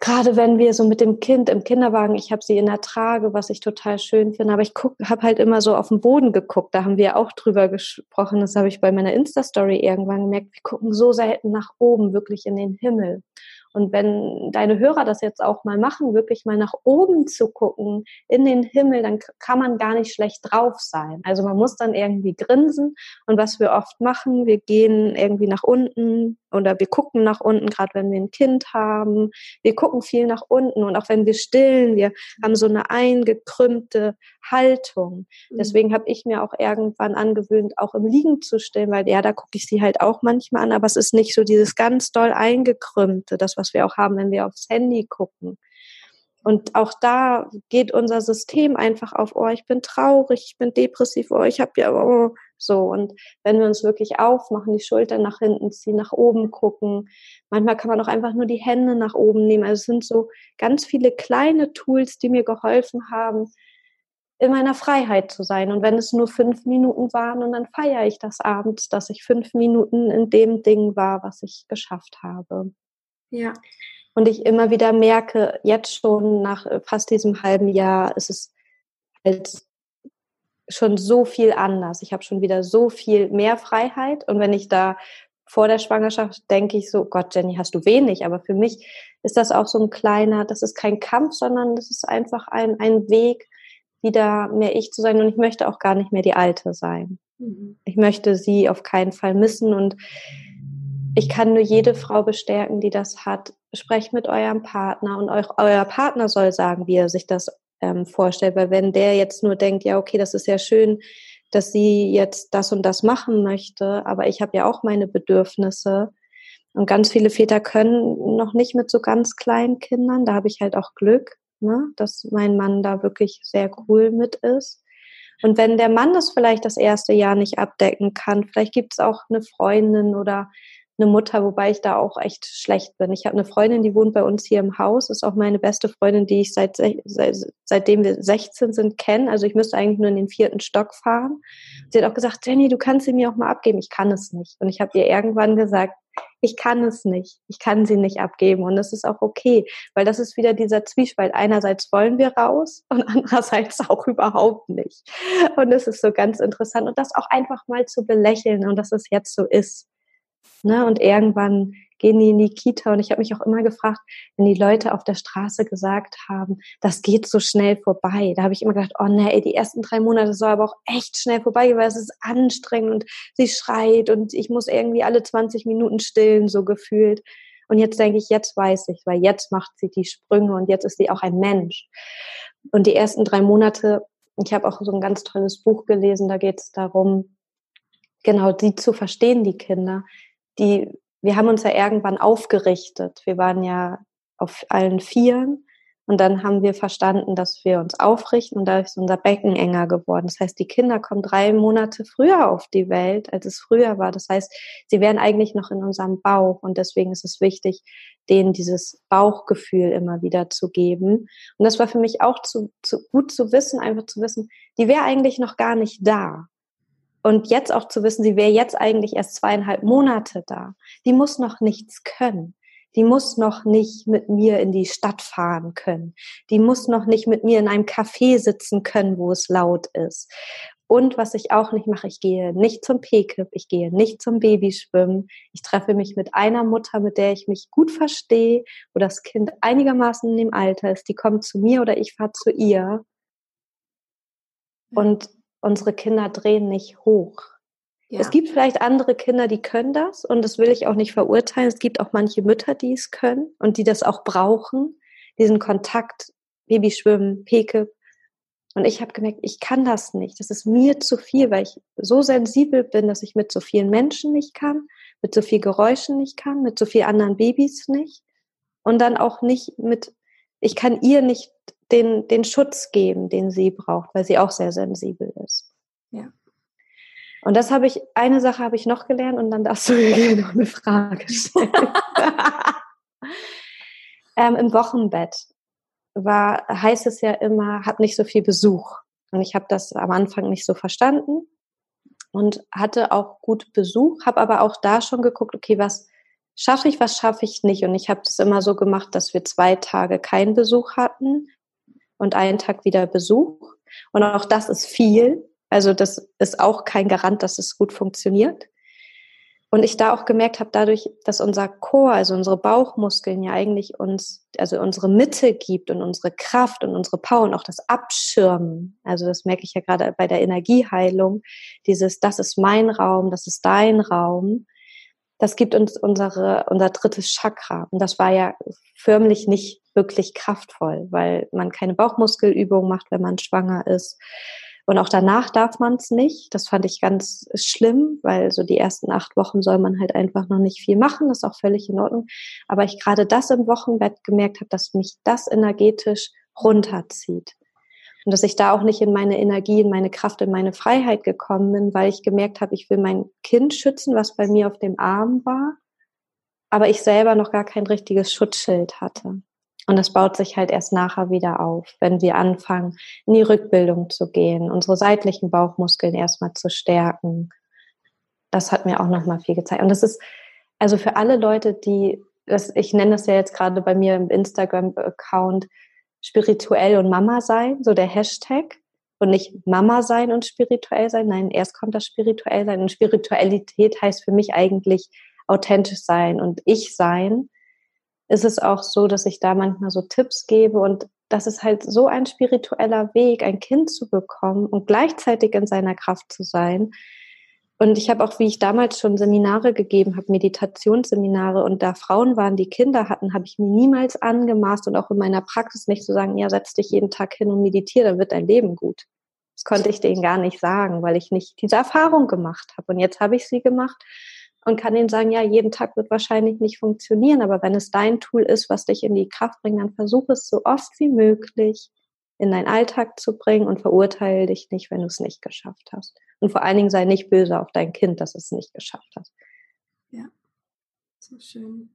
gerade wenn wir so mit dem Kind im Kinderwagen, ich habe sie in der Trage, was ich total schön finde, aber ich habe halt immer so auf den Boden geguckt. Da haben wir auch drüber gesprochen. Das habe ich bei meiner Insta-Story irgendwann gemerkt. Wir gucken so selten nach oben, wirklich in den Himmel. Und wenn deine Hörer das jetzt auch mal machen, wirklich mal nach oben zu gucken, in den Himmel, dann kann man gar nicht schlecht drauf sein. Also man muss dann irgendwie grinsen. Und was wir oft machen, wir gehen irgendwie nach unten oder wir gucken nach unten, gerade wenn wir ein Kind haben. Wir gucken viel nach unten und auch wenn wir stillen, wir haben so eine eingekrümmte Haltung. Mhm. Deswegen habe ich mir auch irgendwann angewöhnt, auch im Liegen zu stillen, weil ja, da gucke ich sie halt auch manchmal an, aber es ist nicht so dieses ganz doll eingekrümmte, das, was wir auch haben, wenn wir aufs Handy gucken. Und auch da geht unser System einfach auf, oh, ich bin traurig, ich bin depressiv, oh, ich habe ja, oh, so. Und wenn wir uns wirklich aufmachen, die Schultern nach hinten ziehen, nach oben gucken, manchmal kann man auch einfach nur die Hände nach oben nehmen. Also es sind so ganz viele kleine Tools, die mir geholfen haben, in meiner Freiheit zu sein. Und wenn es nur fünf Minuten waren, und dann feiere ich das abends, dass ich fünf Minuten in dem Ding war, was ich geschafft habe. Ja. Und ich immer wieder merke, jetzt schon nach äh, fast diesem halben Jahr, ist es halt schon so viel anders. Ich habe schon wieder so viel mehr Freiheit. Und wenn ich da vor der Schwangerschaft denke ich so, Gott, Jenny, hast du wenig. Aber für mich ist das auch so ein kleiner, das ist kein Kampf, sondern das ist einfach ein, ein Weg, wieder mehr ich zu sein. Und ich möchte auch gar nicht mehr die Alte sein. Mhm. Ich möchte sie auf keinen Fall missen. Und ich kann nur jede Frau bestärken, die das hat. Sprecht mit eurem Partner und euer Partner soll sagen, wie er sich das ähm, vorstellt. Weil wenn der jetzt nur denkt, ja, okay, das ist ja schön, dass sie jetzt das und das machen möchte, aber ich habe ja auch meine Bedürfnisse. Und ganz viele Väter können noch nicht mit so ganz kleinen Kindern. Da habe ich halt auch Glück, ne, dass mein Mann da wirklich sehr cool mit ist. Und wenn der Mann das vielleicht das erste Jahr nicht abdecken kann, vielleicht gibt es auch eine Freundin oder eine Mutter, wobei ich da auch echt schlecht bin. Ich habe eine Freundin, die wohnt bei uns hier im Haus, ist auch meine beste Freundin, die ich seit, seit seitdem wir 16 sind kenne. Also ich müsste eigentlich nur in den vierten Stock fahren. Sie hat auch gesagt, Jenny, du kannst sie mir auch mal abgeben. Ich kann es nicht. Und ich habe ihr irgendwann gesagt, ich kann es nicht. Ich kann sie nicht abgeben. Und das ist auch okay, weil das ist wieder dieser Zwiespalt. Einerseits wollen wir raus (laughs) und andererseits auch überhaupt nicht. Und das ist so ganz interessant. Und das auch einfach mal zu belächeln und dass es jetzt so ist. Ne? Und irgendwann gehen die in die Kita und ich habe mich auch immer gefragt, wenn die Leute auf der Straße gesagt haben, das geht so schnell vorbei. Da habe ich immer gedacht, oh nee, die ersten drei Monate soll aber auch echt schnell vorbeigehen, weil es ist anstrengend und sie schreit und ich muss irgendwie alle 20 Minuten stillen, so gefühlt. Und jetzt denke ich, jetzt weiß ich, weil jetzt macht sie die Sprünge und jetzt ist sie auch ein Mensch. Und die ersten drei Monate, ich habe auch so ein ganz tolles Buch gelesen, da geht es darum, genau die zu verstehen, die Kinder die, wir haben uns ja irgendwann aufgerichtet. Wir waren ja auf allen Vieren und dann haben wir verstanden, dass wir uns aufrichten und da ist unser Becken enger geworden. Das heißt, die Kinder kommen drei Monate früher auf die Welt, als es früher war. Das heißt, sie wären eigentlich noch in unserem Bauch und deswegen ist es wichtig, denen dieses Bauchgefühl immer wieder zu geben. Und das war für mich auch zu, zu gut zu wissen, einfach zu wissen, die wäre eigentlich noch gar nicht da. Und jetzt auch zu wissen, sie wäre jetzt eigentlich erst zweieinhalb Monate da. Die muss noch nichts können. Die muss noch nicht mit mir in die Stadt fahren können. Die muss noch nicht mit mir in einem Café sitzen können, wo es laut ist. Und was ich auch nicht mache, ich gehe nicht zum PKIP, ich gehe nicht zum Babyschwimmen. Ich treffe mich mit einer Mutter, mit der ich mich gut verstehe, wo das Kind einigermaßen in dem Alter ist. Die kommt zu mir oder ich fahre zu ihr. Und unsere Kinder drehen nicht hoch. Ja. Es gibt vielleicht andere Kinder, die können das und das will ich auch nicht verurteilen. Es gibt auch manche Mütter, die es können und die das auch brauchen, diesen Kontakt, Babyschwimmen, Peke. Und ich habe gemerkt, ich kann das nicht. Das ist mir zu viel, weil ich so sensibel bin, dass ich mit so vielen Menschen nicht kann, mit so viel Geräuschen nicht kann, mit so vielen anderen Babys nicht und dann auch nicht mit, ich kann ihr nicht den, den Schutz geben, den sie braucht, weil sie auch sehr sensibel ist. Ja. Und das habe ich, eine Sache habe ich noch gelernt und dann darfst du (laughs) mir noch eine Frage stellen. (laughs) ähm, Im Wochenbett war, heißt es ja immer, hat nicht so viel Besuch. Und ich habe das am Anfang nicht so verstanden und hatte auch gut Besuch, habe aber auch da schon geguckt, okay, was schaffe ich, was schaffe ich nicht. Und ich habe das immer so gemacht, dass wir zwei Tage keinen Besuch hatten und einen Tag wieder Besuch. Und auch das ist viel. Also das ist auch kein Garant, dass es gut funktioniert. Und ich da auch gemerkt habe, dadurch, dass unser Chor, also unsere Bauchmuskeln ja eigentlich uns, also unsere Mitte gibt und unsere Kraft und unsere Power und auch das Abschirmen. Also das merke ich ja gerade bei der Energieheilung. Dieses, das ist mein Raum, das ist dein Raum. Das gibt uns unsere, unser drittes Chakra. Und das war ja förmlich nicht wirklich kraftvoll, weil man keine Bauchmuskelübung macht, wenn man schwanger ist und auch danach darf man es nicht. Das fand ich ganz schlimm, weil so die ersten acht Wochen soll man halt einfach noch nicht viel machen. Das ist auch völlig in Ordnung. Aber ich gerade das im Wochenbett gemerkt habe, dass mich das energetisch runterzieht. Und dass ich da auch nicht in meine Energie, in meine Kraft, in meine Freiheit gekommen bin, weil ich gemerkt habe, ich will mein Kind schützen, was bei mir auf dem Arm war, aber ich selber noch gar kein richtiges Schutzschild hatte. Und das baut sich halt erst nachher wieder auf, wenn wir anfangen, in die Rückbildung zu gehen, unsere seitlichen Bauchmuskeln erstmal zu stärken. Das hat mir auch nochmal viel gezeigt. Und das ist also für alle Leute, die, das, ich nenne das ja jetzt gerade bei mir im Instagram-Account spirituell und Mama sein, so der Hashtag. Und nicht Mama sein und spirituell sein. Nein, erst kommt das spirituell sein. Und Spiritualität heißt für mich eigentlich authentisch sein und ich sein ist es auch so, dass ich da manchmal so Tipps gebe und das ist halt so ein spiritueller Weg, ein Kind zu bekommen und gleichzeitig in seiner Kraft zu sein. Und ich habe auch, wie ich damals schon Seminare gegeben habe, Meditationsseminare und da Frauen waren, die Kinder hatten, habe ich mir niemals angemaßt und auch in meiner Praxis nicht zu sagen, ja, setz dich jeden Tag hin und meditiere, dann wird dein Leben gut. Das konnte ich denen gar nicht sagen, weil ich nicht diese Erfahrung gemacht habe. Und jetzt habe ich sie gemacht und kann ihnen sagen, ja, jeden Tag wird wahrscheinlich nicht funktionieren, aber wenn es dein Tool ist, was dich in die Kraft bringt, dann versuche es so oft wie möglich in deinen Alltag zu bringen und verurteile dich nicht, wenn du es nicht geschafft hast. Und vor allen Dingen sei nicht böse auf dein Kind, dass es nicht geschafft hat. Ja, so schön.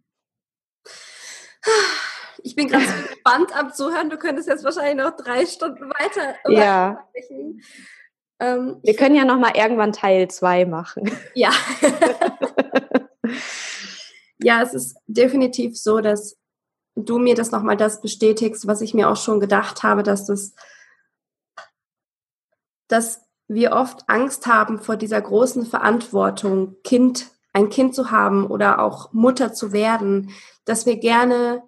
Ich bin gerade so (laughs) gespannt am Zuhören. Du könntest jetzt wahrscheinlich noch drei Stunden weiter. Ja. Ähm, Wir können ja noch mal irgendwann Teil zwei machen. (laughs) Ja. ja, es ist definitiv so, dass du mir das nochmal das bestätigst, was ich mir auch schon gedacht habe, dass das, dass wir oft Angst haben vor dieser großen Verantwortung, Kind, ein Kind zu haben oder auch Mutter zu werden, dass wir gerne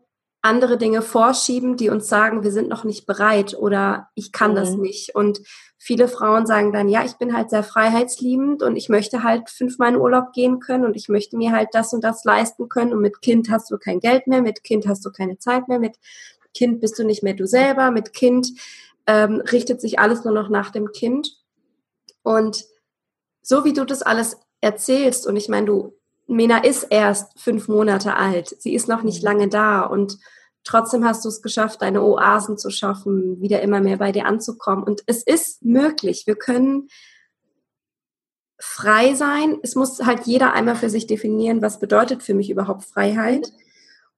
andere Dinge vorschieben, die uns sagen, wir sind noch nicht bereit oder ich kann mhm. das nicht. Und viele Frauen sagen dann, ja, ich bin halt sehr freiheitsliebend und ich möchte halt fünfmal in Urlaub gehen können und ich möchte mir halt das und das leisten können. Und mit Kind hast du kein Geld mehr, mit Kind hast du keine Zeit mehr, mit Kind bist du nicht mehr du selber, mit Kind ähm, richtet sich alles nur noch nach dem Kind. Und so wie du das alles erzählst, und ich meine, du, Mena ist erst fünf Monate alt, sie ist noch nicht mhm. lange da und Trotzdem hast du es geschafft, deine Oasen zu schaffen, wieder immer mehr bei dir anzukommen. Und es ist möglich. Wir können frei sein. Es muss halt jeder einmal für sich definieren, was bedeutet für mich überhaupt Freiheit.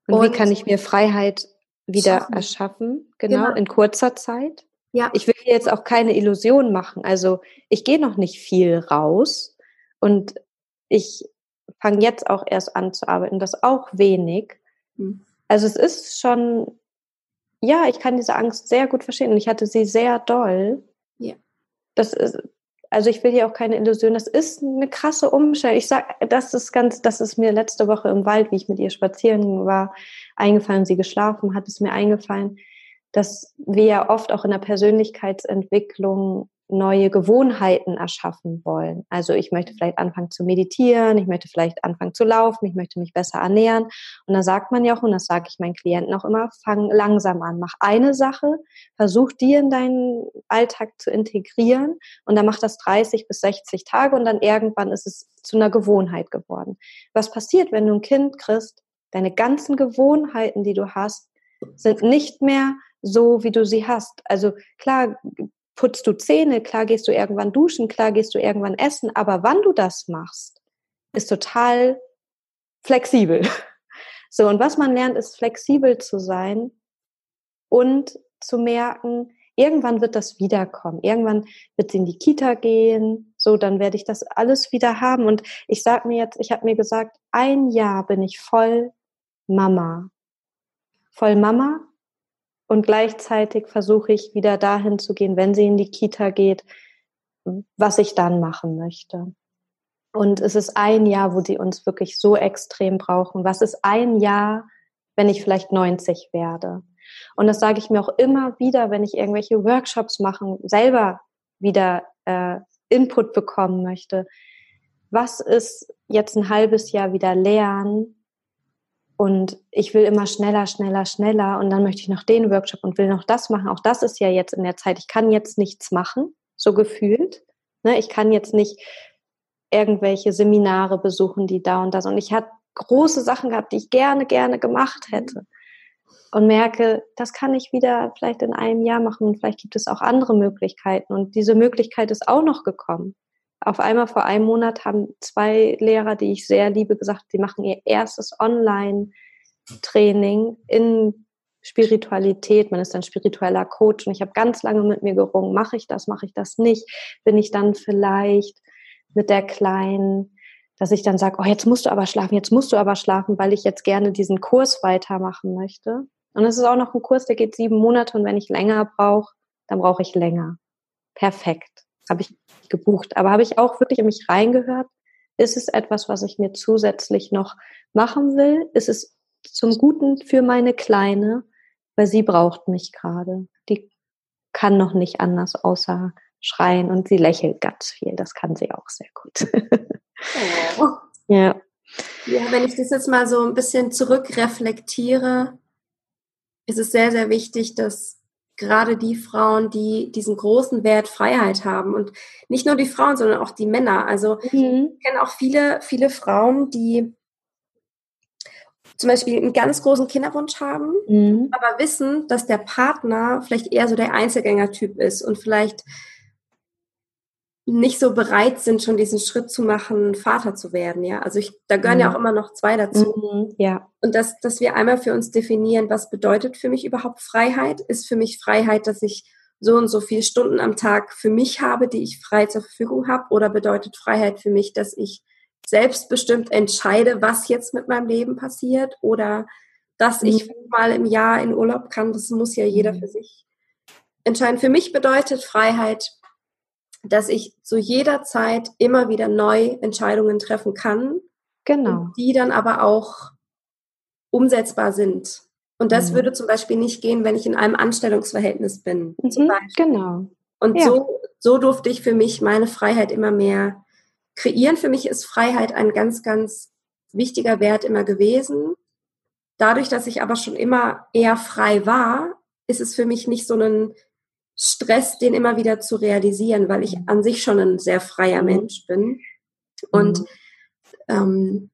Und, Und wie kann ich mir Freiheit wieder schaffen. erschaffen? Genau, genau, in kurzer Zeit. Ja. Ich will jetzt auch keine Illusion machen. Also ich gehe noch nicht viel raus und ich fange jetzt auch erst an zu arbeiten, das auch wenig. Hm. Also es ist schon, ja, ich kann diese Angst sehr gut verstehen und ich hatte sie sehr doll. Ja. Das ist, also ich will hier auch keine Illusion, das ist eine krasse Umstellung. Ich sag, das ist ganz, das ist mir letzte Woche im Wald, wie ich mit ihr spazieren war, eingefallen, sie geschlafen hat, ist mir eingefallen, dass wir ja oft auch in der Persönlichkeitsentwicklung neue Gewohnheiten erschaffen wollen. Also ich möchte vielleicht anfangen zu meditieren, ich möchte vielleicht anfangen zu laufen, ich möchte mich besser ernähren. Und da sagt man ja auch, und das sage ich meinen Klienten auch immer, fang langsam an, mach eine Sache, versuch die in deinen Alltag zu integrieren und dann mach das 30 bis 60 Tage und dann irgendwann ist es zu einer Gewohnheit geworden. Was passiert, wenn du ein Kind kriegst? Deine ganzen Gewohnheiten, die du hast, sind nicht mehr so, wie du sie hast. Also klar, putzt du Zähne, klar gehst du irgendwann duschen, klar gehst du irgendwann essen, aber wann du das machst, ist total flexibel. (laughs) So, und was man lernt, ist flexibel zu sein und zu merken, irgendwann wird das wiederkommen. Irgendwann wird sie in die Kita gehen. So, dann werde ich das alles wieder haben. Und ich sag mir jetzt, ich habe mir gesagt, ein Jahr bin ich voll Mama. Voll Mama. Und gleichzeitig versuche ich wieder dahin zu gehen, wenn sie in die Kita geht, was ich dann machen möchte. Und es ist ein Jahr, wo die uns wirklich so extrem brauchen. Was ist ein Jahr, wenn ich vielleicht 90 werde? Und das sage ich mir auch immer wieder, wenn ich irgendwelche Workshops machen, selber wieder äh, Input bekommen möchte. Was ist jetzt ein halbes Jahr wieder lernen? Und ich will immer schneller, schneller, schneller. Und dann möchte ich noch den Workshop und will noch das machen. Auch das ist ja jetzt in der Zeit. Ich kann jetzt nichts machen, so gefühlt. Ne? Ich kann jetzt nicht irgendwelche Seminare besuchen, die da und das. Und ich hatte große Sachen gehabt, die ich gerne, gerne gemacht hätte. Und merke, das kann ich wieder vielleicht in einem Jahr machen und vielleicht gibt es auch andere Möglichkeiten. Und diese Möglichkeit ist auch noch gekommen. Auf einmal vor einem Monat haben zwei Lehrer, die ich sehr liebe, gesagt, sie machen ihr erstes Online-Training in Spiritualität. Man ist ein spiritueller Coach und ich habe ganz lange mit mir gerungen, mache ich das, mache ich das nicht? Bin ich dann vielleicht mit der Kleinen, dass ich dann sage, oh, jetzt musst du aber schlafen, jetzt musst du aber schlafen, weil ich jetzt gerne diesen Kurs weitermachen möchte. Und es ist auch noch ein Kurs, der geht sieben Monate und wenn ich länger brauche, dann brauche ich länger. Perfekt. Habe ich gebucht. Aber habe ich auch wirklich in mich reingehört? Ist es etwas, was ich mir zusätzlich noch machen will? Ist es zum Guten für meine Kleine? Weil sie braucht mich gerade. Die kann noch nicht anders außer schreien und sie lächelt ganz viel. Das kann sie auch sehr gut. oh. (laughs) Ja. Ja, wenn ich das jetzt mal so ein bisschen zurückreflektiere, ist es sehr, sehr wichtig, dass gerade die Frauen, die diesen großen Wert Freiheit haben und nicht nur die Frauen, sondern auch die Männer. Also mhm. ich kenne auch viele, viele Frauen, die zum Beispiel einen ganz großen Kinderwunsch haben, mhm. aber wissen, dass der Partner vielleicht eher so der Einzelgängertyp ist und vielleicht nicht so bereit sind, schon diesen Schritt zu machen, Vater zu werden, ja. Also ich, da gehören mhm. ja auch immer noch zwei dazu. Mhm, ja. Und dass, dass wir einmal für uns definieren, was bedeutet für mich überhaupt Freiheit? Ist für mich Freiheit, dass ich so und so viele Stunden am Tag für mich habe, die ich frei zur Verfügung habe? Oder bedeutet Freiheit für mich, dass ich selbstbestimmt entscheide, was jetzt mit meinem Leben passiert? Oder dass mhm. ich mal im Jahr in Urlaub kann? Das muss ja jeder mhm. für sich entscheiden. Für mich bedeutet Freiheit, dass ich zu jeder Zeit immer wieder neu Entscheidungen treffen kann. Genau. Die dann aber auch umsetzbar sind. Und das mhm. würde zum Beispiel nicht gehen, wenn ich in einem Anstellungsverhältnis bin. Mhm, genau. Und ja. so, so durfte ich für mich meine Freiheit immer mehr kreieren. Für mich ist Freiheit ein ganz, ganz wichtiger Wert immer gewesen. Dadurch, dass ich aber schon immer eher frei war, ist es für mich nicht so ein Stress, den immer wieder zu realisieren, weil ich an sich schon ein sehr freier mhm. Mensch bin. Und mhm. ähm,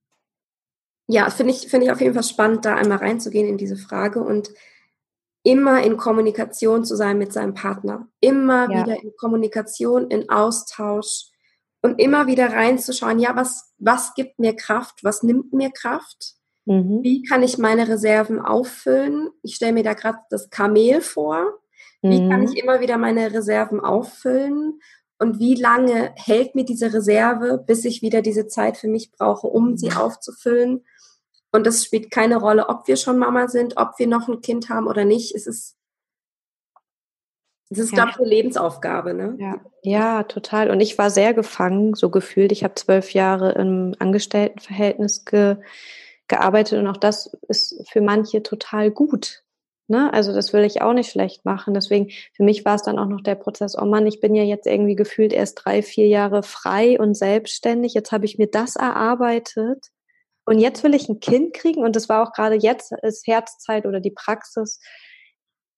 ja, finde ich, finde ich auf jeden Fall spannend, da einmal reinzugehen in diese Frage und immer in Kommunikation zu sein mit seinem Partner. Immer ja. wieder in Kommunikation, in Austausch und immer wieder reinzuschauen, ja, was, was gibt mir Kraft, was nimmt mir Kraft? Mhm. Wie kann ich meine Reserven auffüllen? Ich stelle mir da gerade das Kamel vor. Wie kann mhm. ich immer wieder meine Reserven auffüllen? Und wie lange hält mir diese Reserve, bis ich wieder diese Zeit für mich brauche, um sie aufzufüllen? Und das spielt keine Rolle, ob wir schon Mama sind, ob wir noch ein Kind haben oder nicht. Es ist, es ist, ja. glaube ich, eine Lebensaufgabe. Ne? Ja. ja, total. Und ich war sehr gefangen, so gefühlt. Ich habe zwölf Jahre im Angestelltenverhältnis ge, gearbeitet und auch das ist für manche total gut. Ne? Also das will ich auch nicht schlecht machen. Deswegen, für mich war es dann auch noch der Prozess, oh Mann, ich bin ja jetzt irgendwie gefühlt erst drei, vier Jahre frei und selbstständig. Jetzt habe ich mir das erarbeitet. Und jetzt will ich ein Kind kriegen. Und das war auch gerade jetzt, ist Herzzeit oder die Praxis.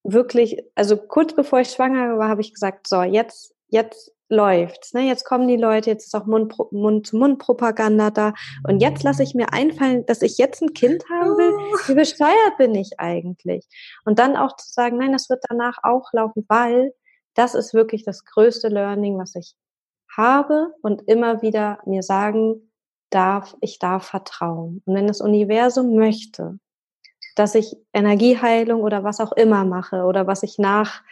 Wirklich, also kurz bevor ich schwanger war, habe ich gesagt, so, jetzt, jetzt läuft. Ne? Jetzt kommen die Leute, jetzt ist auch Mund-zu-Mund-Propaganda da. Und jetzt lasse ich mir einfallen, dass ich jetzt ein Kind haben will. Wie besteuert bin ich eigentlich? Und dann auch zu sagen, nein, das wird danach auch laufen, weil das ist wirklich das größte Learning, was ich habe und immer wieder mir sagen darf, ich darf vertrauen. Und wenn das Universum möchte, dass ich Energieheilung oder was auch immer mache oder was ich nach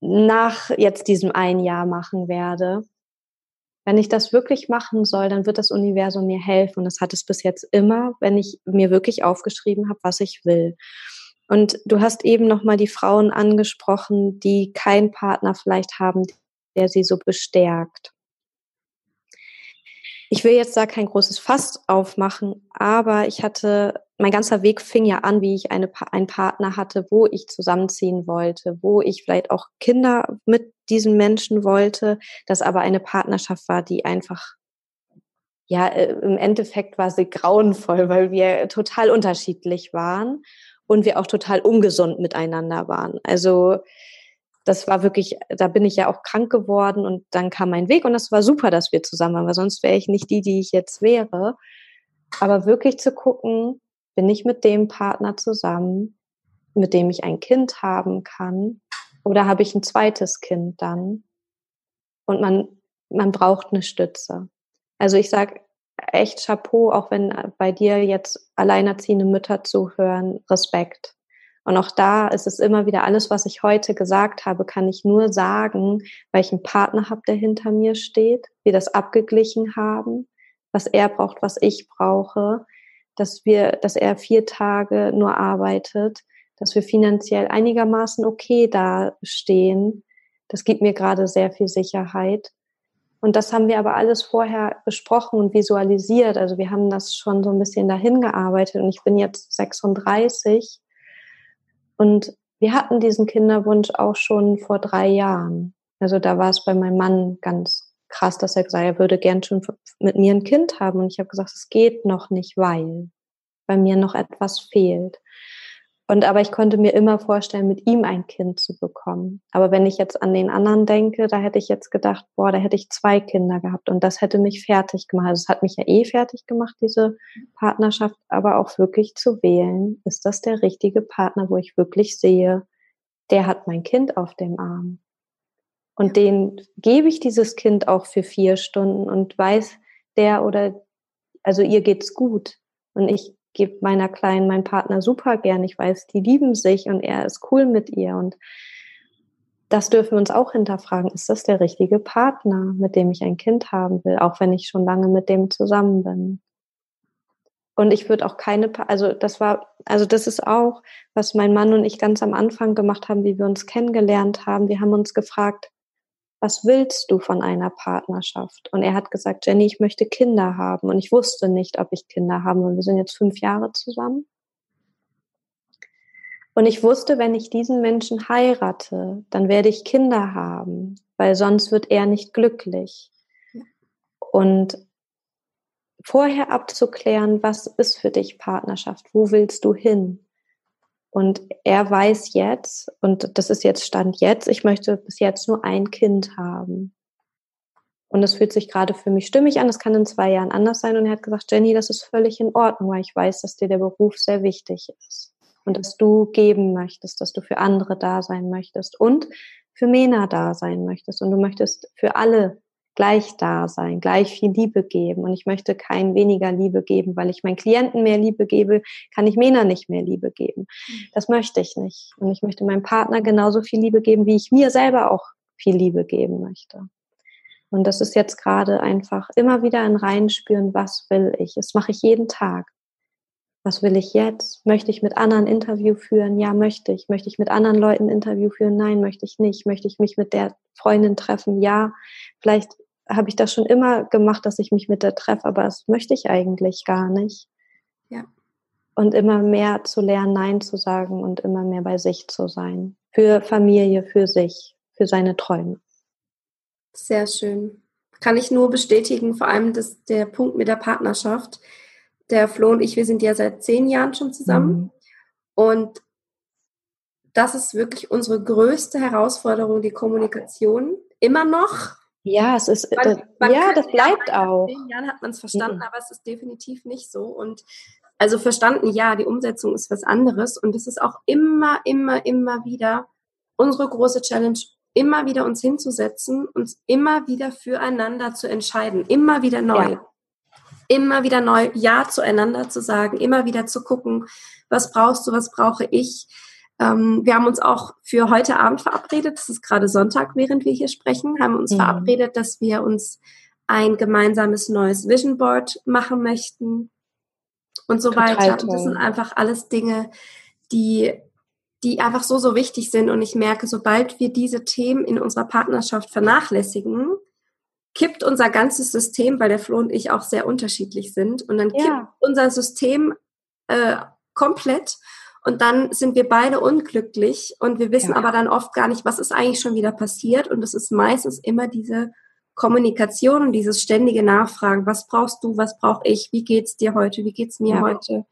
nach jetzt diesem ein Jahr machen werde, wenn ich das wirklich machen soll, dann wird das Universum mir helfen. Und das hat es bis jetzt immer, wenn ich mir wirklich aufgeschrieben habe, was ich will. Und du hast eben nochmal die Frauen angesprochen, die keinen Partner vielleicht haben, der sie so bestärkt. Ich will jetzt da kein großes Fass aufmachen, aber ich hatte, mein ganzer Weg fing ja an, wie ich eine, einen Partner hatte, wo ich zusammenziehen wollte, wo ich vielleicht auch Kinder mit diesen Menschen wollte, das aber eine Partnerschaft war, die einfach, ja, äh, im Endeffekt war sie grauenvoll, weil wir total unterschiedlich waren und wir auch total ungesund miteinander waren. Also das war wirklich, da bin ich ja auch krank geworden und dann kam mein Weg und das war super, dass wir zusammen waren, weil sonst wäre ich nicht die, die ich jetzt wäre. Aber wirklich zu gucken, bin ich mit dem Partner zusammen, mit dem ich ein Kind haben kann oder habe ich ein zweites Kind dann? Und man, man braucht eine Stütze. Also ich sage echt Chapeau, auch wenn bei dir jetzt alleinerziehende Mütter zuhören, Respekt. Und auch da ist es immer wieder alles, was ich heute gesagt habe, kann ich nur sagen, weil ich einen Partner habe, der hinter mir steht, wir das abgeglichen haben, was er braucht, was ich brauche, dass wir, dass er vier Tage nur arbeitet, dass wir finanziell einigermaßen okay dastehen. Das gibt mir gerade sehr viel Sicherheit. Und das haben wir aber alles vorher besprochen und visualisiert. Also wir haben das schon so ein bisschen dahin gearbeitet und ich bin jetzt 36 und wir hatten diesen Kinderwunsch auch schon vor drei Jahren. Also da war es bei meinem Mann ganz krass, dass er gesagt hat, er würde gern schon mit mir ein Kind haben. Und ich habe gesagt, es geht noch nicht, weil bei mir noch etwas fehlt. Und aber ich konnte mir immer vorstellen, mit ihm ein Kind zu bekommen. Aber wenn ich jetzt an den anderen denke, da hätte ich jetzt gedacht, boah, da hätte ich zwei Kinder gehabt und das hätte mich fertig gemacht. Also es hat mich ja eh fertig gemacht, diese Partnerschaft, aber auch wirklich zu wählen, ist das der richtige Partner, wo ich wirklich sehe, der hat mein Kind auf dem Arm. Und den gebe ich dieses Kind auch für vier Stunden und weiß, der oder, also ihr geht's gut. Und ich gebe meiner Kleinen, meinen Partner super gern. Ich weiß, die lieben sich und er ist cool mit ihr. Und das dürfen wir uns auch hinterfragen. Ist das der richtige Partner, mit dem ich ein Kind haben will, auch wenn ich schon lange mit dem zusammen bin? Und ich würde auch keine, also das war, also das ist auch, was mein Mann und ich ganz am Anfang gemacht haben, wie wir uns kennengelernt haben. Wir haben uns gefragt, was willst du von einer Partnerschaft? Und er hat gesagt, Jenny, ich möchte Kinder haben. Und ich wusste nicht, ob ich Kinder haben will. Wir sind jetzt fünf Jahre zusammen. Und ich wusste, wenn ich diesen Menschen heirate, dann werde ich Kinder haben, weil sonst wird er nicht glücklich. Und vorher abzuklären, was ist für dich Partnerschaft? Wo willst du hin? Und er weiß jetzt, und das ist jetzt Stand jetzt, ich möchte bis jetzt nur ein Kind haben. Und das fühlt sich gerade für mich stimmig an. Das kann in zwei Jahren anders sein. Und er hat gesagt, Jenny, das ist völlig in Ordnung, weil ich weiß, dass dir der Beruf sehr wichtig ist. Und dass du geben möchtest, dass du für andere da sein möchtest und für Mena da sein möchtest. Und du möchtest für alle gleich da sein, gleich viel Liebe geben. Und ich möchte kein weniger Liebe geben, weil ich meinen Klienten mehr Liebe gebe, kann ich Mena nicht mehr Liebe geben. Mhm. Das möchte ich nicht. Und ich möchte meinem Partner genauso viel Liebe geben, wie ich mir selber auch viel Liebe geben möchte. Und das ist jetzt gerade einfach immer wieder ein Reinspüren, was will ich? Das mache ich jeden Tag. Was will ich jetzt? Möchte ich mit anderen Interview führen? Ja, möchte ich. Möchte ich mit anderen Leuten Interview führen? Nein, möchte ich nicht. Möchte ich mich mit der Freundin treffen? Ja. Vielleicht habe ich das schon immer gemacht, dass ich mich mit der treffe, aber das möchte ich eigentlich gar nicht. Ja. Und immer mehr zu lernen, Nein zu sagen und immer mehr bei sich zu sein. Für Familie, für sich, für seine Träume. Sehr schön. Kann ich nur bestätigen, vor allem das, der Punkt mit der Partnerschaft. Der Flo und ich, wir sind ja seit zehn Jahren schon zusammen. Mhm. Und das ist wirklich unsere größte Herausforderung, die Kommunikation. Immer noch. Ja, es ist, man, man ja, das bleibt ja, auch. In Jahren hat man es verstanden, mhm. aber es ist definitiv nicht so. Und also verstanden, ja, die Umsetzung ist was anderes. Und es ist auch immer, immer, immer wieder unsere große Challenge, immer wieder uns hinzusetzen, uns immer wieder füreinander zu entscheiden, immer wieder neu. Ja. Immer wieder neu Ja zueinander zu sagen, immer wieder zu gucken, was brauchst du, was brauche ich ähm, wir haben uns auch für heute Abend verabredet. Es ist gerade Sonntag, während wir hier sprechen, haben uns mhm. verabredet, dass wir uns ein gemeinsames neues Vision Board machen möchten und so Total weiter. Toll. Und das sind einfach alles Dinge, die, die einfach so, so wichtig sind. Und ich merke, sobald wir diese Themen in unserer Partnerschaft vernachlässigen, kippt unser ganzes System, weil der Flo und ich auch sehr unterschiedlich sind. Und dann kippt ja. unser System äh, komplett. Und dann sind wir beide unglücklich und wir wissen ja. aber dann oft gar nicht, was ist eigentlich schon wieder passiert. Und es ist meistens immer diese Kommunikation und dieses ständige Nachfragen, was brauchst du, was brauche ich, wie geht's dir heute, wie geht's mir ja. heute.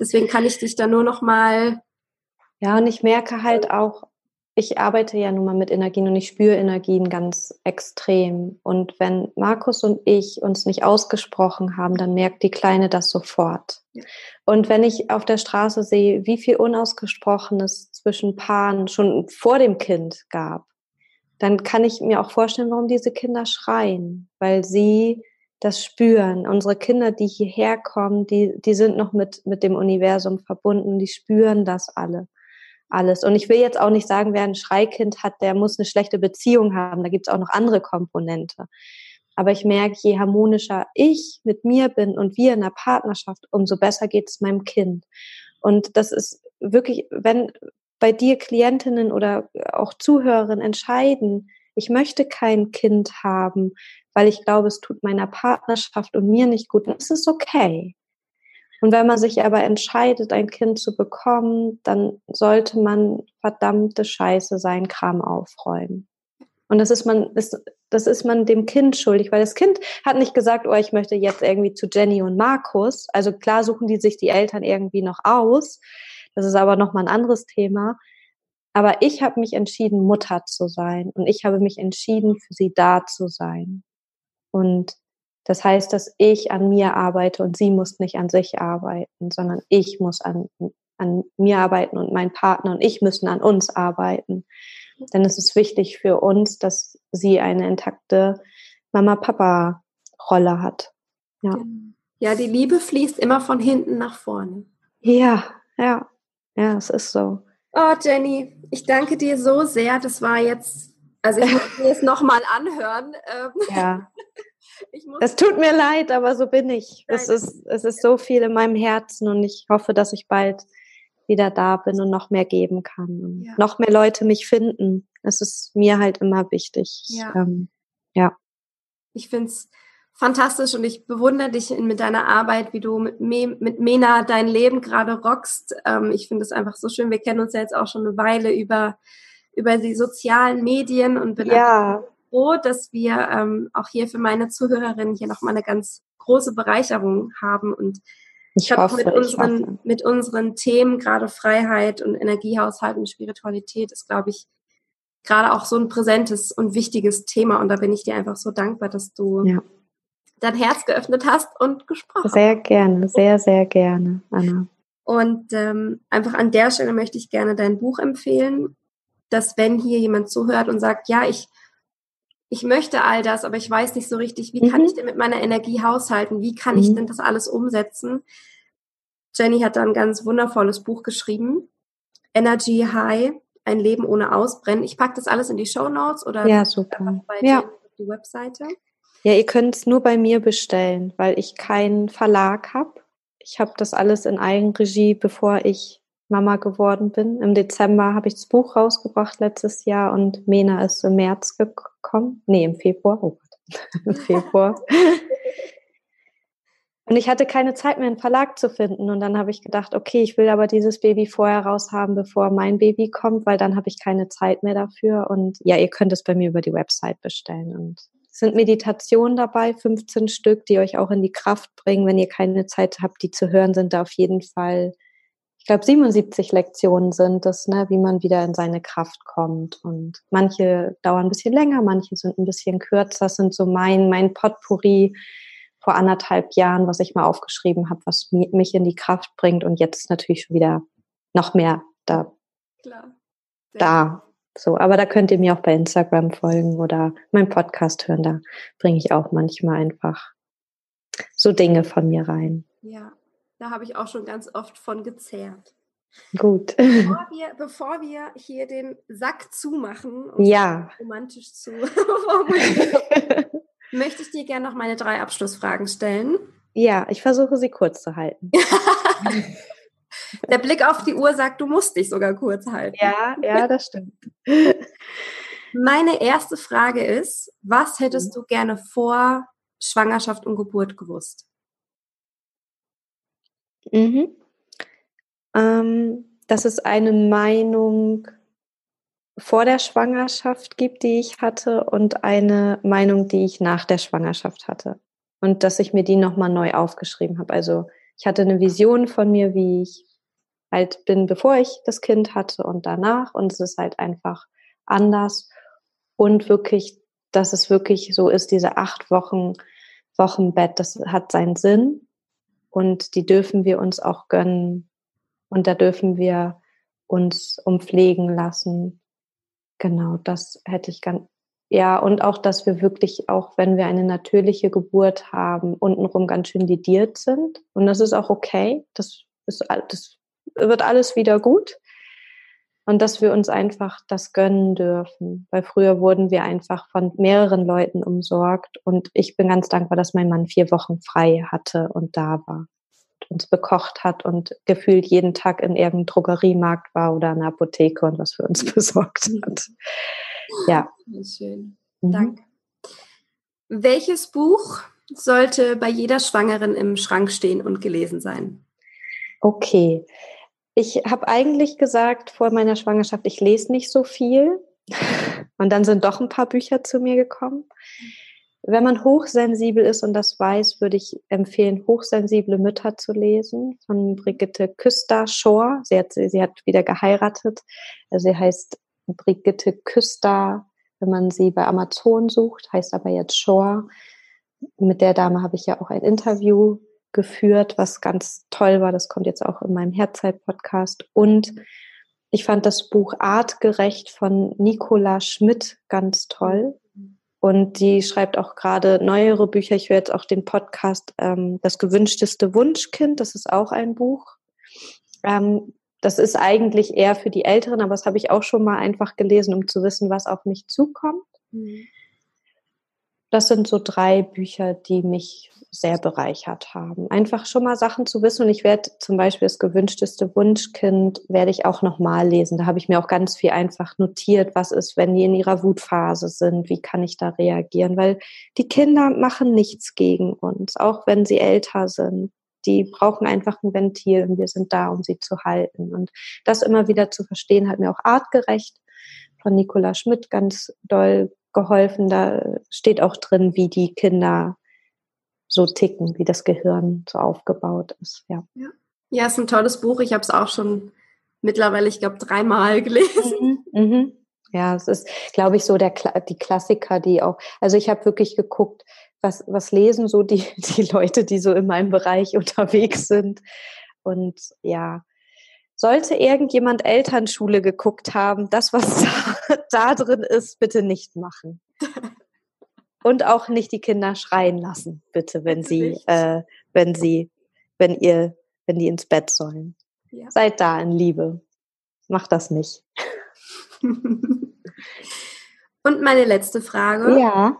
Deswegen kann ich dich da nur noch mal Ja, und ich merke halt auch, ich arbeite ja nun mal mit Energien und ich spüre Energien ganz extrem. Und wenn Markus und ich uns nicht ausgesprochen haben, dann merkt die Kleine das sofort. Ja. Und wenn ich auf der Straße sehe, wie viel Unausgesprochenes zwischen Paaren schon vor dem Kind gab, dann kann ich mir auch vorstellen, warum diese Kinder schreien, weil sie das spüren. Unsere Kinder, die hierher kommen, die, die sind noch mit, mit dem Universum verbunden, die spüren das alle. Alles. Und ich will jetzt auch nicht sagen, wer ein Schreikind hat, der muss eine schlechte Beziehung haben. Da gibt es auch noch andere Komponente. Aber ich merke, je harmonischer ich mit mir bin und wir in der Partnerschaft, umso besser geht es meinem Kind. Und das ist wirklich, wenn, bei dir Klientinnen oder auch Zuhörerinnen entscheiden, ich möchte kein Kind haben, weil ich glaube, es tut meiner Partnerschaft und mir nicht gut, dann ist es okay. Und wenn man sich aber entscheidet, ein Kind zu bekommen, dann sollte man verdammte Scheiße seinen Kram aufräumen. Und das ist man, ist, das ist man dem Kind schuldig, weil das Kind hat nicht gesagt, oh, ich möchte jetzt irgendwie zu Jenny und Markus. Also klar suchen die sich die Eltern irgendwie noch aus. Das ist aber nochmal ein anderes Thema. Aber ich habe mich entschieden, Mutter zu sein und ich habe mich entschieden, für sie da zu sein. Und das heißt, dass ich an mir arbeite und sie muss nicht an sich arbeiten, sondern ich muss an, an mir arbeiten und mein Partner und ich müssen an uns arbeiten. Denn es ist wichtig für uns, dass sie eine intakte Mama-Papa-Rolle hat. Ja. ja, die Liebe fließt immer von hinten nach vorne. Ja, ja. Ja, es ist so. Oh, Jenny, ich danke dir so sehr. Das war jetzt, also ich muss mir es nochmal anhören. Ähm, ja. (laughs) Es tut mir leid, aber so bin ich. Es ist, es ist so viel in meinem Herzen und ich hoffe, dass ich bald wieder da bin und noch mehr geben kann und ja. noch mehr Leute mich finden. Es ist mir halt immer wichtig. Ja. Ähm, ja. Ich finde es fantastisch und ich bewundere dich mit deiner Arbeit, wie du mit, Me mit Mena dein Leben gerade rockst. Ähm, ich finde es einfach so schön. Wir kennen uns ja jetzt auch schon eine Weile über, über die sozialen Medien und bin ja. Froh, dass wir ähm, auch hier für meine Zuhörerinnen hier nochmal eine ganz große Bereicherung haben und ich, ich hoffe, mit unseren, mit unseren Themen, gerade Freiheit und Energiehaushalt und Spiritualität, ist, glaube ich, gerade auch so ein präsentes und wichtiges Thema. Und da bin ich dir einfach so dankbar, dass du ja dein Herz geöffnet hast und gesprochen. Sehr gerne, sehr, sehr gerne, Anna. Und ähm, einfach an der Stelle möchte ich gerne dein Buch empfehlen, dass wenn hier jemand zuhört und sagt, ja, ich, ich möchte all das, aber ich weiß nicht so richtig, wie mhm. kann ich denn mit meiner Energie haushalten? Wie kann mhm. ich denn das alles umsetzen? Jenny hat da ein ganz wundervolles Buch geschrieben, Energy High, ein Leben ohne Ausbrennen. Ich packe das alles in die Show Notes oder ja, super. bei ja. die Webseite. Ja, ihr könnt es nur bei mir bestellen, weil ich keinen Verlag habe. Ich habe das alles in Eigenregie, bevor ich Mama geworden bin. Im Dezember habe ich das Buch rausgebracht letztes Jahr und Mena ist im März gekommen. Nee, im Februar. Oh Gott, (laughs) im Februar. (laughs) und ich hatte keine Zeit mehr, einen Verlag zu finden. Und dann habe ich gedacht, okay, ich will aber dieses Baby vorher raushaben, bevor mein Baby kommt, weil dann habe ich keine Zeit mehr dafür. Und ja, ihr könnt es bei mir über die Website bestellen. Und sind Meditationen dabei, 15 Stück, die euch auch in die Kraft bringen. Wenn ihr keine Zeit habt, die zu hören, sind da auf jeden Fall, ich glaube, 77 Lektionen sind das, ne, wie man wieder in seine Kraft kommt. Und manche dauern ein bisschen länger, manche sind ein bisschen kürzer. Das sind so mein, mein Potpourri vor anderthalb Jahren, was ich mal aufgeschrieben habe, was mich in die Kraft bringt. Und jetzt ist natürlich schon wieder noch mehr da. Klar. Da. So, aber da könnt ihr mir auch bei Instagram folgen oder meinen Podcast hören. Da bringe ich auch manchmal einfach so Dinge von mir rein. Ja, da habe ich auch schon ganz oft von gezehrt. Gut. Bevor (laughs) wir, bevor wir hier den Sack zumachen, um ja. romantisch zu (laughs) möchte ich dir gerne noch meine drei Abschlussfragen stellen. Ja, ich versuche sie kurz zu halten. (laughs) Der Blick auf die Uhr sagt, du musst dich sogar kurz halten. Ja, ja, das stimmt. Meine erste Frage ist, was hättest du gerne vor Schwangerschaft und Geburt gewusst? Mhm. Ähm, dass es eine Meinung vor der Schwangerschaft gibt, die ich hatte, und eine Meinung, die ich nach der Schwangerschaft hatte. Und dass ich mir die nochmal neu aufgeschrieben habe. Also ich hatte eine Vision von mir, wie ich halt bin, bevor ich das Kind hatte und danach. Und es ist halt einfach anders. Und wirklich, dass es wirklich so ist, diese acht Wochen Wochenbett, das hat seinen Sinn. Und die dürfen wir uns auch gönnen. Und da dürfen wir uns umpflegen lassen. Genau, das hätte ich ganz, ja, und auch, dass wir wirklich, auch wenn wir eine natürliche Geburt haben, untenrum ganz schön lidiert sind. Und das ist auch okay. Das ist, das wird alles wieder gut. Und dass wir uns einfach das gönnen dürfen. Weil früher wurden wir einfach von mehreren Leuten umsorgt. Und ich bin ganz dankbar, dass mein Mann vier Wochen frei hatte und da war. Uns bekocht hat und gefühlt jeden Tag in irgendeinem Drogeriemarkt war oder einer Apotheke und was für uns (laughs) besorgt hat. Ja. Schön. Mhm. Danke. Welches Buch sollte bei jeder Schwangeren im Schrank stehen und gelesen sein? Okay. Ich habe eigentlich gesagt vor meiner Schwangerschaft, ich lese nicht so viel. (laughs) Und dann sind doch ein paar Bücher zu mir gekommen. Wenn man hochsensibel ist und das weiß, würde ich empfehlen, hochsensible Mütter zu lesen von Brigitte Küster Shore. Sie hat, sie hat wieder geheiratet. Also sie heißt Brigitte Küster, wenn man sie bei Amazon sucht, heißt aber jetzt Shore. Mit der Dame habe ich ja auch ein Interview geführt, was ganz toll war. Das kommt jetzt auch in meinem Herzeit-Podcast. Und ich fand das Buch Artgerecht von Nicola Schmidt ganz toll. Und die schreibt auch gerade neuere Bücher. Ich werde jetzt auch den Podcast ähm, Das gewünschteste Wunschkind, das ist auch ein Buch. Ähm, das ist eigentlich eher für die Älteren, aber das habe ich auch schon mal einfach gelesen, um zu wissen, was auf mich zukommt. Mhm das sind so drei Bücher, die mich sehr bereichert haben. Einfach schon mal Sachen zu wissen und ich werde zum Beispiel das gewünschteste Wunschkind werde ich auch nochmal lesen. Da habe ich mir auch ganz viel einfach notiert, was ist, wenn die in ihrer Wutphase sind, wie kann ich da reagieren, weil die Kinder machen nichts gegen uns, auch wenn sie älter sind. Die brauchen einfach ein Ventil und wir sind da, um sie zu halten. Und das immer wieder zu verstehen, hat mir auch artgerecht von Nicola Schmidt ganz doll geholfen. Da steht auch drin, wie die Kinder so ticken, wie das Gehirn so aufgebaut ist. Ja, ja. ja ist ein tolles Buch. Ich habe es auch schon mittlerweile, ich glaube, dreimal (laughs) gelesen. Mhm, mhm. Ja, es ist, glaube ich, so der die Klassiker, die auch. Also ich habe wirklich geguckt, was was lesen so die (laughs) die Leute, die so in meinem Bereich (laughs) unterwegs sind. Und ja, sollte irgendjemand Elternschule geguckt haben, das, was da, da drin ist, bitte nicht machen. Und auch nicht die Kinder schreien lassen, bitte, wenn sie, äh, wenn sie, wenn ihr, wenn die ins Bett sollen. Ja. Seid da in Liebe. Macht das nicht. (laughs) Und meine letzte Frage. Ja.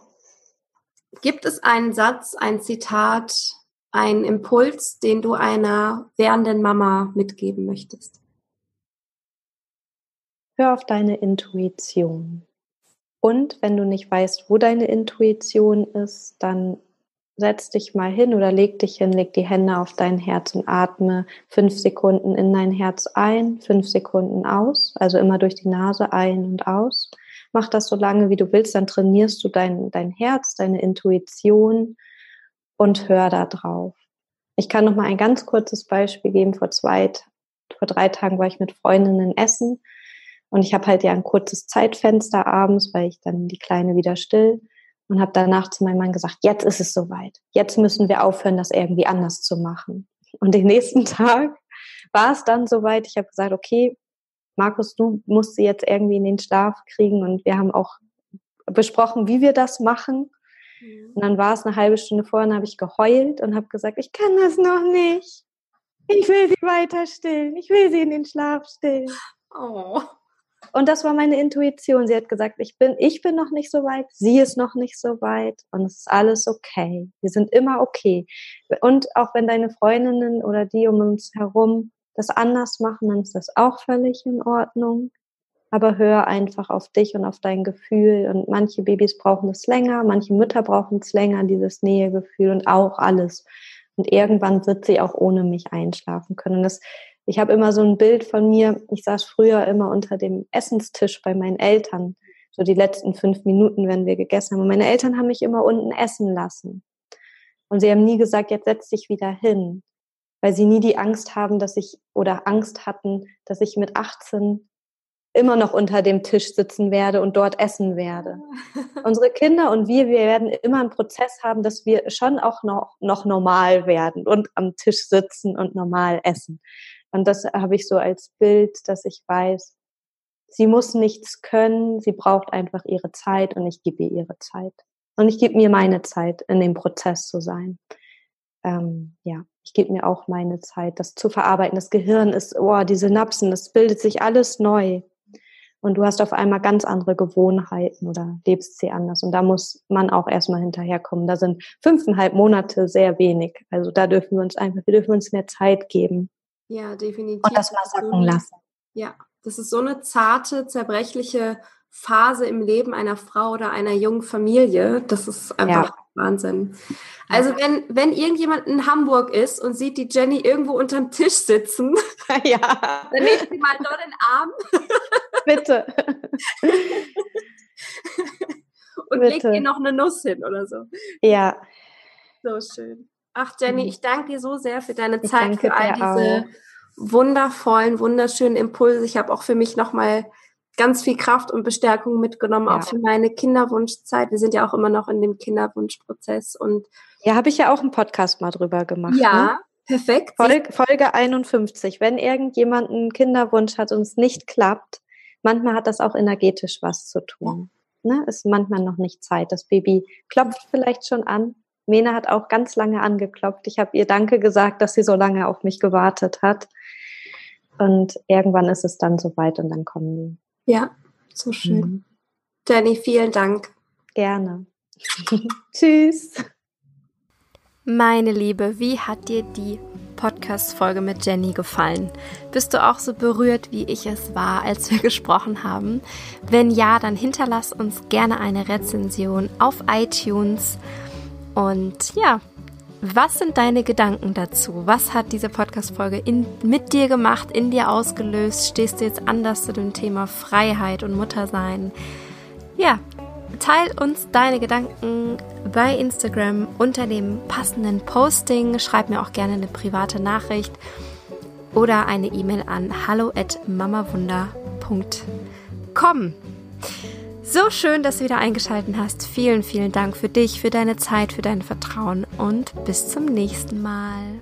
Gibt es einen Satz, ein Zitat, ein Impuls, den du einer werdenden Mama mitgeben möchtest? Hör auf deine Intuition. Und wenn du nicht weißt, wo deine Intuition ist, dann setz dich mal hin oder leg dich hin, leg die Hände auf dein Herz und atme fünf Sekunden in dein Herz ein, fünf Sekunden aus, also immer durch die Nase ein und aus. Mach das so lange, wie du willst, dann trainierst du dein, dein Herz, deine Intuition und hör da drauf. Ich kann noch mal ein ganz kurzes Beispiel geben. Vor zwei, vor drei Tagen war ich mit Freundinnen essen und ich habe halt ja ein kurzes Zeitfenster abends, weil ich dann die Kleine wieder still und habe danach zu meinem Mann gesagt, jetzt ist es soweit. Jetzt müssen wir aufhören, das irgendwie anders zu machen. Und den nächsten (laughs) Tag war es dann soweit. Ich habe gesagt, okay, Markus, du musst sie jetzt irgendwie in den Schlaf kriegen und wir haben auch besprochen, wie wir das machen. Mhm. Und dann war es eine halbe Stunde vorher, dann habe ich geheult und habe gesagt, ich kann das noch nicht. Ich will sie weiter stillen. Ich will sie in den Schlaf stillen. Oh. Und das war meine Intuition. Sie hat gesagt, ich bin, ich bin noch nicht so weit, sie ist noch nicht so weit und es ist alles okay. Wir sind immer okay. Und auch wenn deine Freundinnen oder die um uns herum das anders machen, dann ist das auch völlig in Ordnung. Aber hör einfach auf dich und auf dein Gefühl. Und manche Babys brauchen es länger, manche Mütter brauchen es länger, dieses Nähegefühl und auch alles. Und irgendwann wird sie auch ohne mich einschlafen können. Und das ich habe immer so ein Bild von mir, ich saß früher immer unter dem Essenstisch bei meinen Eltern, so die letzten fünf Minuten, wenn wir gegessen haben. Und meine Eltern haben mich immer unten essen lassen. Und sie haben nie gesagt, jetzt setz dich wieder hin, weil sie nie die Angst haben, dass ich oder Angst hatten, dass ich mit 18 immer noch unter dem Tisch sitzen werde und dort essen werde. (laughs) Unsere Kinder und wir, wir werden immer einen Prozess haben, dass wir schon auch noch, noch normal werden und am Tisch sitzen und normal essen. Und das habe ich so als Bild, dass ich weiß, sie muss nichts können, sie braucht einfach ihre Zeit und ich gebe ihr ihre Zeit. Und ich gebe mir meine Zeit, in dem Prozess zu sein. Ähm, ja, ich gebe mir auch meine Zeit, das zu verarbeiten. Das Gehirn ist, oh, die Synapsen, das bildet sich alles neu. Und du hast auf einmal ganz andere Gewohnheiten oder lebst sie anders. Und da muss man auch erstmal hinterherkommen. Da sind fünfeinhalb Monate sehr wenig. Also da dürfen wir uns einfach, wir dürfen uns mehr Zeit geben. Ja, definitiv. Und das mal sacken lassen. Ja, das ist so eine zarte, zerbrechliche Phase im Leben einer Frau oder einer jungen Familie. Das ist einfach ja. Wahnsinn. Also wenn, wenn irgendjemand in Hamburg ist und sieht die Jenny irgendwo unterm Tisch sitzen, (laughs) ja. (laughs) dann nehmt sie mal dort in den Arm. Bitte. (laughs) und Bitte. legt ihr noch eine Nuss hin oder so. Ja. So schön. Ach, Jenny, mhm. ich danke dir so sehr für deine ich Zeit, für all diese auch. wundervollen, wunderschönen Impulse. Ich habe auch für mich nochmal ganz viel Kraft und Bestärkung mitgenommen, ja. auch für meine Kinderwunschzeit. Wir sind ja auch immer noch in dem Kinderwunschprozess und ja, habe ich ja auch einen Podcast mal drüber gemacht. Ja, ne? perfekt. Folge, Folge 51. Wenn irgendjemand einen Kinderwunsch hat und es nicht klappt, manchmal hat das auch energetisch was zu tun. Ne? Ist manchmal noch nicht Zeit. Das Baby klopft vielleicht schon an, Mena hat auch ganz lange angeklopft. Ich habe ihr Danke gesagt, dass sie so lange auf mich gewartet hat. Und irgendwann ist es dann soweit und dann kommen die. Ja, so schön. Mhm. Danny, vielen Dank. Gerne. (laughs) Tschüss. Meine Liebe, wie hat dir die Podcast-Folge mit Jenny gefallen? Bist du auch so berührt, wie ich es war, als wir (laughs) gesprochen haben? Wenn ja, dann hinterlass uns gerne eine Rezension auf iTunes und ja, was sind deine Gedanken dazu? Was hat diese Podcast-Folge mit dir gemacht, in dir ausgelöst? Stehst du jetzt anders zu dem Thema Freiheit und Muttersein? Ja, teil uns deine Gedanken bei Instagram unter dem passenden Posting. Schreib mir auch gerne eine private Nachricht oder eine E-Mail an hallo at mamawunder.com. So schön, dass du wieder eingeschaltet hast. Vielen, vielen Dank für dich, für deine Zeit, für dein Vertrauen und bis zum nächsten Mal.